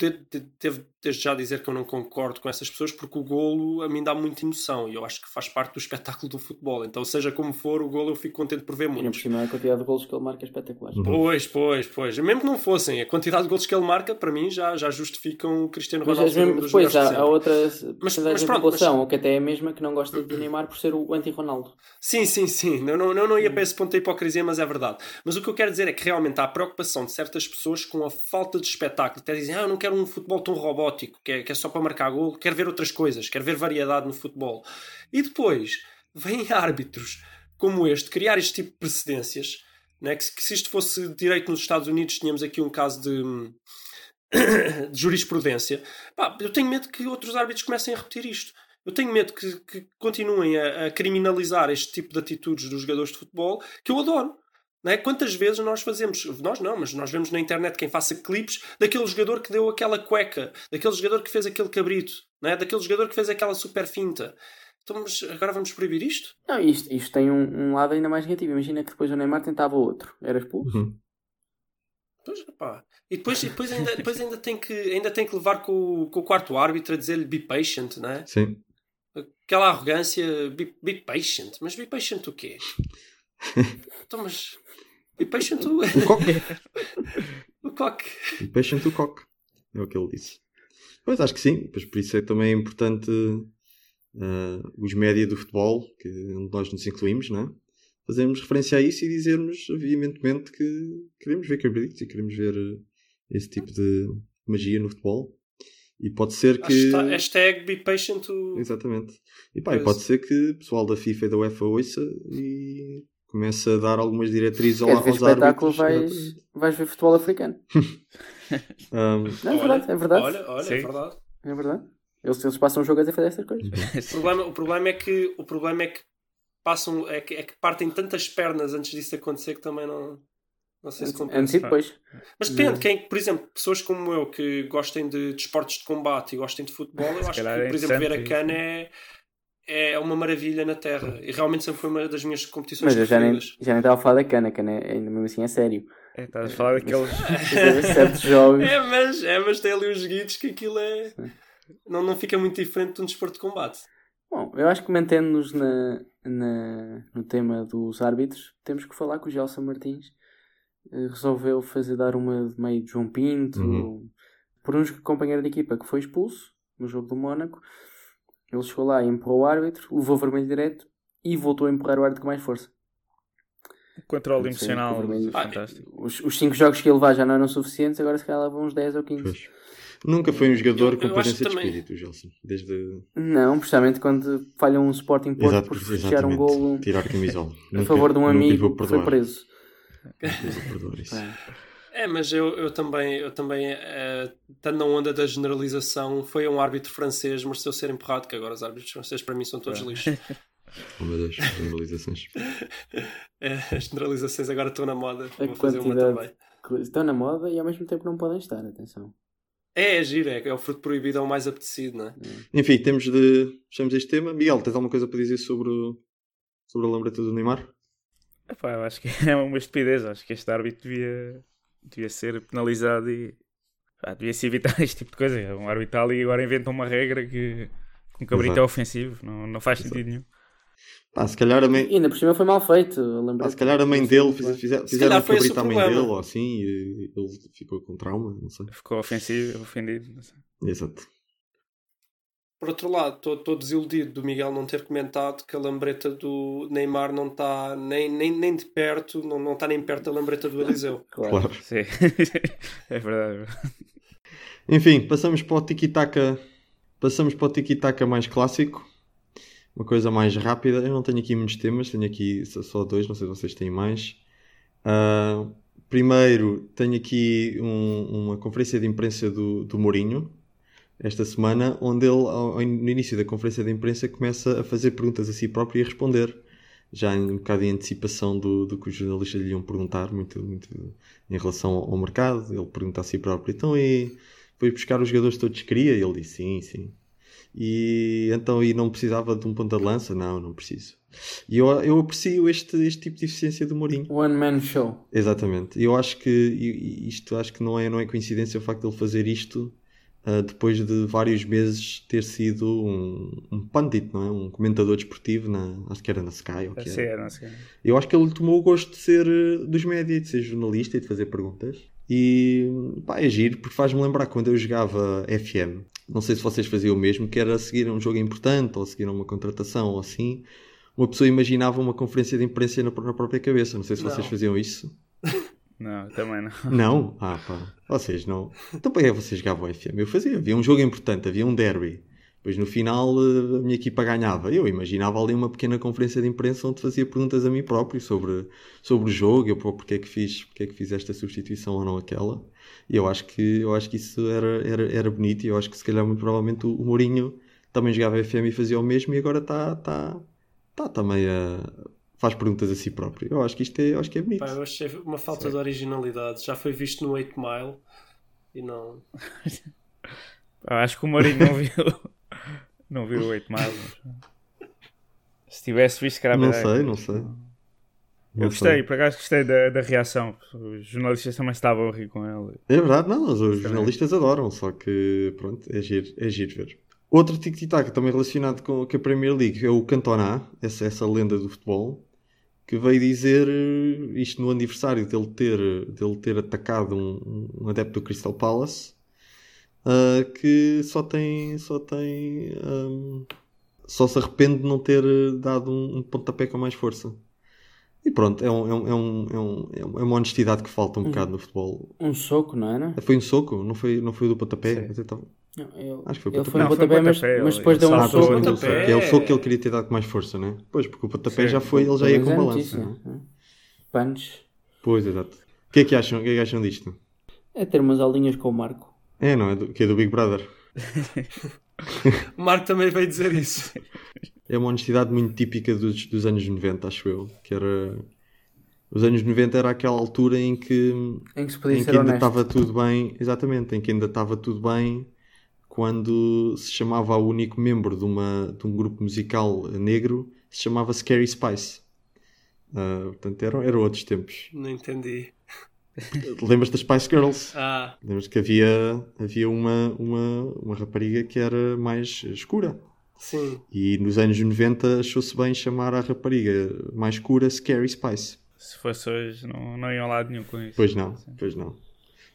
Speaker 2: devo desde já dizer que eu não concordo com essas pessoas porque o golo a mim dá muita emoção e eu acho que faz parte do espetáculo do futebol. Então, seja como for, o golo eu fico contente por ver muito. E
Speaker 4: a quantidade de golos que ele marca é espetacular. Uhum.
Speaker 2: Pois, pois, pois. Mesmo que não fossem, a quantidade de golos que ele marca, para mim, já, já justificam o Cristiano Ronaldo. Mas,
Speaker 4: mesmo, depois há, há outras mas, mas pronto, população, mas... que até é a mesma que não gosta de Neymar por ser o anti-Ronaldo.
Speaker 2: Sim, sim, sim. Não, não, não, não ia para esse ponto da hipocrisia, mas é verdade. Mas o que eu quero dizer é que realmente há preocupação de certas pessoas com a falta de espetáculo. Até dizem, ah, eu não quero um futebol tão robótico, que é, que é só para marcar gol, quero ver outras coisas, quero ver variedade no futebol. E depois vêm árbitros como este criar este tipo de precedências, né? que, que se isto fosse direito nos Estados Unidos, tínhamos aqui um caso de, de jurisprudência. Pá, eu tenho medo que outros árbitros comecem a repetir isto. Eu tenho medo que, que continuem a, a, criminalizar este tipo de atitudes dos jogadores de futebol, que eu adoro. Não é? Quantas vezes nós fazemos, nós não, mas nós vemos na internet quem faça clipes daquele jogador que deu aquela cueca, daquele jogador que fez aquele cabrito, não é? daquele jogador que fez aquela super finta. Então, mas agora vamos proibir isto?
Speaker 4: Não, isto, isto tem um, um lado ainda mais negativo. Imagina que depois o Neymar tentava outro. Era expulso? Uhum.
Speaker 2: Pois, pá. E depois, e depois, ainda, depois ainda, tem que, ainda tem que levar com, com o quarto árbitro a dizer-lhe be patient, não é?
Speaker 1: Sim.
Speaker 2: Aquela arrogância, be, be patient. Mas be patient o quê? então, mas e patient o...
Speaker 1: o coque.
Speaker 2: o coque.
Speaker 1: E patient o coque. É o que ele disse. Pois acho que sim. Pois por isso é também importante uh, os média do futebol, que, onde nós nos incluímos, não é? fazermos referência a isso e dizermos veementemente que queremos ver cabritos e queremos ver uh, esse tipo de magia no futebol. E pode ser que.
Speaker 2: Hashtag be patient.
Speaker 1: Exatamente. E pá, e pode ser que o pessoal da FIFA e da UEFA ouça e começa a dar algumas diretrizes ao,
Speaker 4: aos espetáculo vais, vais ver futebol africano.
Speaker 1: um,
Speaker 4: não, é verdade, é verdade.
Speaker 2: Olha, olha, é verdade.
Speaker 4: É verdade. Eles, eles passam o jogo a fazer essas coisas.
Speaker 2: o, problema, o, problema é que, o problema é que passam, é que, é que partem tantas pernas antes disso acontecer que também não. Não sei se compensa.
Speaker 4: Antes e depois.
Speaker 2: Mas depende, quem, por exemplo, pessoas como eu que gostem de, de esportes de combate e gostem de futebol, eu acho que, é por exemplo, ver a cana é, é uma maravilha na Terra. E realmente sempre foi uma das minhas competições
Speaker 4: Mas eu já nem, já nem estava a falar da cana, a cana é, ainda mesmo assim é sério.
Speaker 3: É, estás a falar daqueles
Speaker 4: certos jogos.
Speaker 2: É mas, é, mas tem ali uns guidos que aquilo é. Não, não fica muito diferente de um desporto de combate.
Speaker 4: Bom, eu acho que mantendo-nos na, na, no tema dos árbitros, temos que falar que o Gelson Martins eh, resolveu fazer dar uma de meio de João Pinto uhum. por um companheiro de equipa que foi expulso no jogo do Mónaco. Ele chegou lá e empurrou o árbitro, levou vermelho direto e voltou a empurrar o árbitro com mais força.
Speaker 3: Controle
Speaker 4: Sim,
Speaker 3: emocional,
Speaker 4: o vermelho-
Speaker 3: fantástico.
Speaker 4: Os, os cinco jogos que ele levar já não eram suficientes, agora se calhar leva uns 10 ou 15.
Speaker 1: Pois. Nunca foi um jogador
Speaker 2: Eu-
Speaker 1: com presença de
Speaker 2: também-
Speaker 1: espírito, Gelson. Desde.
Speaker 4: Não, precisamente quando falha um Sporting Porto
Speaker 1: Exato,
Speaker 4: por fechar um golo
Speaker 1: Tirar camisola.
Speaker 4: a favor de um amigo que foi preso.
Speaker 1: preso.
Speaker 2: É, mas eu, eu também, eu também eh, estando na onda da generalização, foi um árbitro francês, mereceu ser empurrado, que agora os árbitros franceses para mim são todos lixo.
Speaker 1: Oh meu Deus, generalizações.
Speaker 2: Eh, as generalizações agora estão na moda.
Speaker 4: A
Speaker 2: Vou fazer uma também.
Speaker 4: estão na moda e ao mesmo tempo não podem estar, atenção.
Speaker 2: É, é giro, é, é o fruto proibido, é o mais apetecido, não é?
Speaker 1: Enfim, temos de. Fechamos este tema. Miguel, tens alguma coisa para dizer sobre, o- sobre a lambreta do Neymar?
Speaker 3: Epá, eu acho que é uma estupidez. Acho que este árbitro devia, devia ser penalizado e pá, devia-se evitar este tipo de coisa. É Um árbitro ali agora inventa uma regra que com cabrito
Speaker 1: Exato.
Speaker 3: é ofensivo. Não, não faz sentido nenhum.
Speaker 1: Pá, se calhar a mãe.
Speaker 4: E ainda por cima foi mal feito.
Speaker 1: Ah, se calhar a mãe dele fiz- fizer- fizeram
Speaker 2: calhar
Speaker 1: um cabrito à mãe
Speaker 2: problema.
Speaker 1: dele ou assim e ele ficou com trauma, não sei.
Speaker 3: Ficou ofensivo, ofendido. Não sei.
Speaker 1: Exato.
Speaker 2: Por outro lado, estou desiludido do Miguel não ter comentado que a lambreta do Neymar não está nem, nem, nem de perto, não, não está nem perto da lambreta do Eliseu.
Speaker 4: Claro.
Speaker 1: Claro.
Speaker 3: Sim. é verdade.
Speaker 1: Enfim, passamos para o tiki-taka. Passamos para o tiki-taka mais clássico. Uma coisa mais rápida. Eu não tenho aqui muitos temas, tenho aqui só- só dois, não sei se vocês têm mais. Ah, primeiro, tenho aqui um- uma conferência de imprensa do, do Mourinho, esta semana, onde ele, ao- no início da conferência de imprensa, começa a fazer perguntas a si próprio e a responder. Já em um bocado em antecipação do, do que os jornalistas lhe iam perguntar, muito, muito em relação ao, ao mercado. Ele pergunta a si próprio: então, e foi buscar os jogadores todos que queria? E ele disse: sim, sim. E então, e não precisava de um ponta de lança? Não, não preciso. E eu, eu aprecio este, este tipo de eficiência do Mourinho.
Speaker 4: One man show.
Speaker 1: Exatamente. Eu acho que isto acho que não é, não é coincidência o facto de ele fazer isto ah, depois de vários meses ter sido um, um pundit, não é? Um comentador desportivo na, acho que era na Sky ou que era.
Speaker 3: não sei.
Speaker 1: Eu acho que ele tomou o gosto de ser eh, dos média, de ser jornalista e de fazer perguntas. E pá, é giro, porque faz-me lembrar quando eu jogava FM. Não sei se vocês faziam o mesmo, que era seguir um jogo importante ou seguir uma contratação ou assim. Uma pessoa imaginava uma conferência de imprensa na, na própria cabeça. Não sei se
Speaker 2: Não.
Speaker 1: vocês faziam isso.
Speaker 3: Não, também não.
Speaker 1: Não? Ah, pá. Vocês não. Então para é vocês jogavam FM? Eu fazia. Havia um jogo importante, havia um derby. Depois no final eh, a minha equipa ganhava. Eu imaginava ali uma pequena conferência de imprensa onde fazia perguntas a mim próprio sobre, sobre o jogo, eu pô, porque é que fiz, porque é que fiz esta substituição ou não aquela. E eu acho que, eu acho que isso era, era, era bonito e eu acho que se calhar muito provavelmente o Mourinho também jogava FM e fazia o mesmo e agora está tá, tá também a. faz perguntas a si próprio. Eu acho que isto é, eu acho que é bonito.
Speaker 2: Pá, eu achei uma falta de originalidade. Já foi visto no 8 Mile e não.
Speaker 3: Eu acho que o Mourinho não viu. Não viu o 8 Miles. mas- Se tivesse visto, era
Speaker 1: Não sei, não sei.
Speaker 3: Eu gostei, por acaso gostei da, da reação. Os jornalistas também estavam a rir com ele.
Speaker 1: É verdade, não, os os jornalistas adoram, só que pronto, é giro, é giro ver. Outro tic-tac também relacionado com, com a Premier League é o Cantona, essa, essa lenda do futebol, que veio dizer eh, isto no aniversário dele ter, dele ter atacado um, um adepto do Crystal Palace, ah, que só tem, só tem, ahm, só se arrepende de não ter dado um, um pontapé com mais força. E pronto, é, um, é, um, é, um, é, um, é uma honestidade que falta um bocado no futebol.
Speaker 4: Um soco, não era?
Speaker 1: Foi um soco, não foi, não foi o do pontapé?
Speaker 3: Sim.
Speaker 1: Eu Acho que foi
Speaker 4: ele
Speaker 1: pontapé.
Speaker 4: foi um pontapé, mas, mas depois deu um
Speaker 1: Ah,
Speaker 4: soco.
Speaker 1: que é o soco que ele queria ter dado com mais força, né? Pois, porque o pontapé já foi, ele já ia com
Speaker 4: notícia,
Speaker 1: né?
Speaker 4: Punch.
Speaker 1: Pois, exato. O que é que acham, o que é que acham disto?
Speaker 4: É ter umas aulinhas com o Marco.
Speaker 1: É, não é? Do, que é do Big Brother.
Speaker 2: O Marco também veio dizer isso.
Speaker 1: É uma honestidade muito típica dos, dos anos 90, acho eu. Que era. Os anos 90 era aquela altura em que,
Speaker 4: Em que se podia
Speaker 1: em
Speaker 4: ser
Speaker 1: que ainda estava tudo bem, exatamente, em que ainda estava tudo bem quando se chamava o único membro de, uma, de um grupo musical negro, se chamava Scary Spice. Ah, portanto, eram, eram outros tempos.
Speaker 2: Não entendi.
Speaker 1: Lembras das Spice Girls?
Speaker 2: Ah,
Speaker 1: Lembras que havia, havia uma, uma, uma rapariga que era mais escura.
Speaker 2: sim.
Speaker 1: E nos anos 90 achou-se bem chamar a rapariga mais escura Scary Spice.
Speaker 3: Se fosse hoje, não, não iam lá de nenhum com isso.
Speaker 1: Pois não, pois não.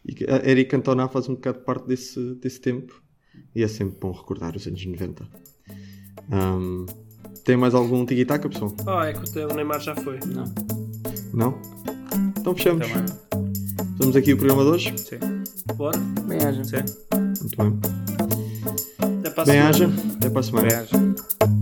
Speaker 1: E a Eric Cantona faz um bocado parte desse, desse tempo. E é sempre bom recordar os anos 90. Um, tem mais algum tiki-taka, pessoal?
Speaker 2: Oh, é que o Neymar já foi.
Speaker 4: Não.
Speaker 1: Não? Então fechamos.
Speaker 3: Também.
Speaker 1: Fazemos aqui o programa de hoje.
Speaker 3: Sim.
Speaker 2: Bora.
Speaker 4: Bem haja.
Speaker 3: Sim.
Speaker 1: Muito bem.
Speaker 2: Até para a
Speaker 1: Bem
Speaker 2: semana.
Speaker 1: haja. Até para a semana.
Speaker 3: Bem,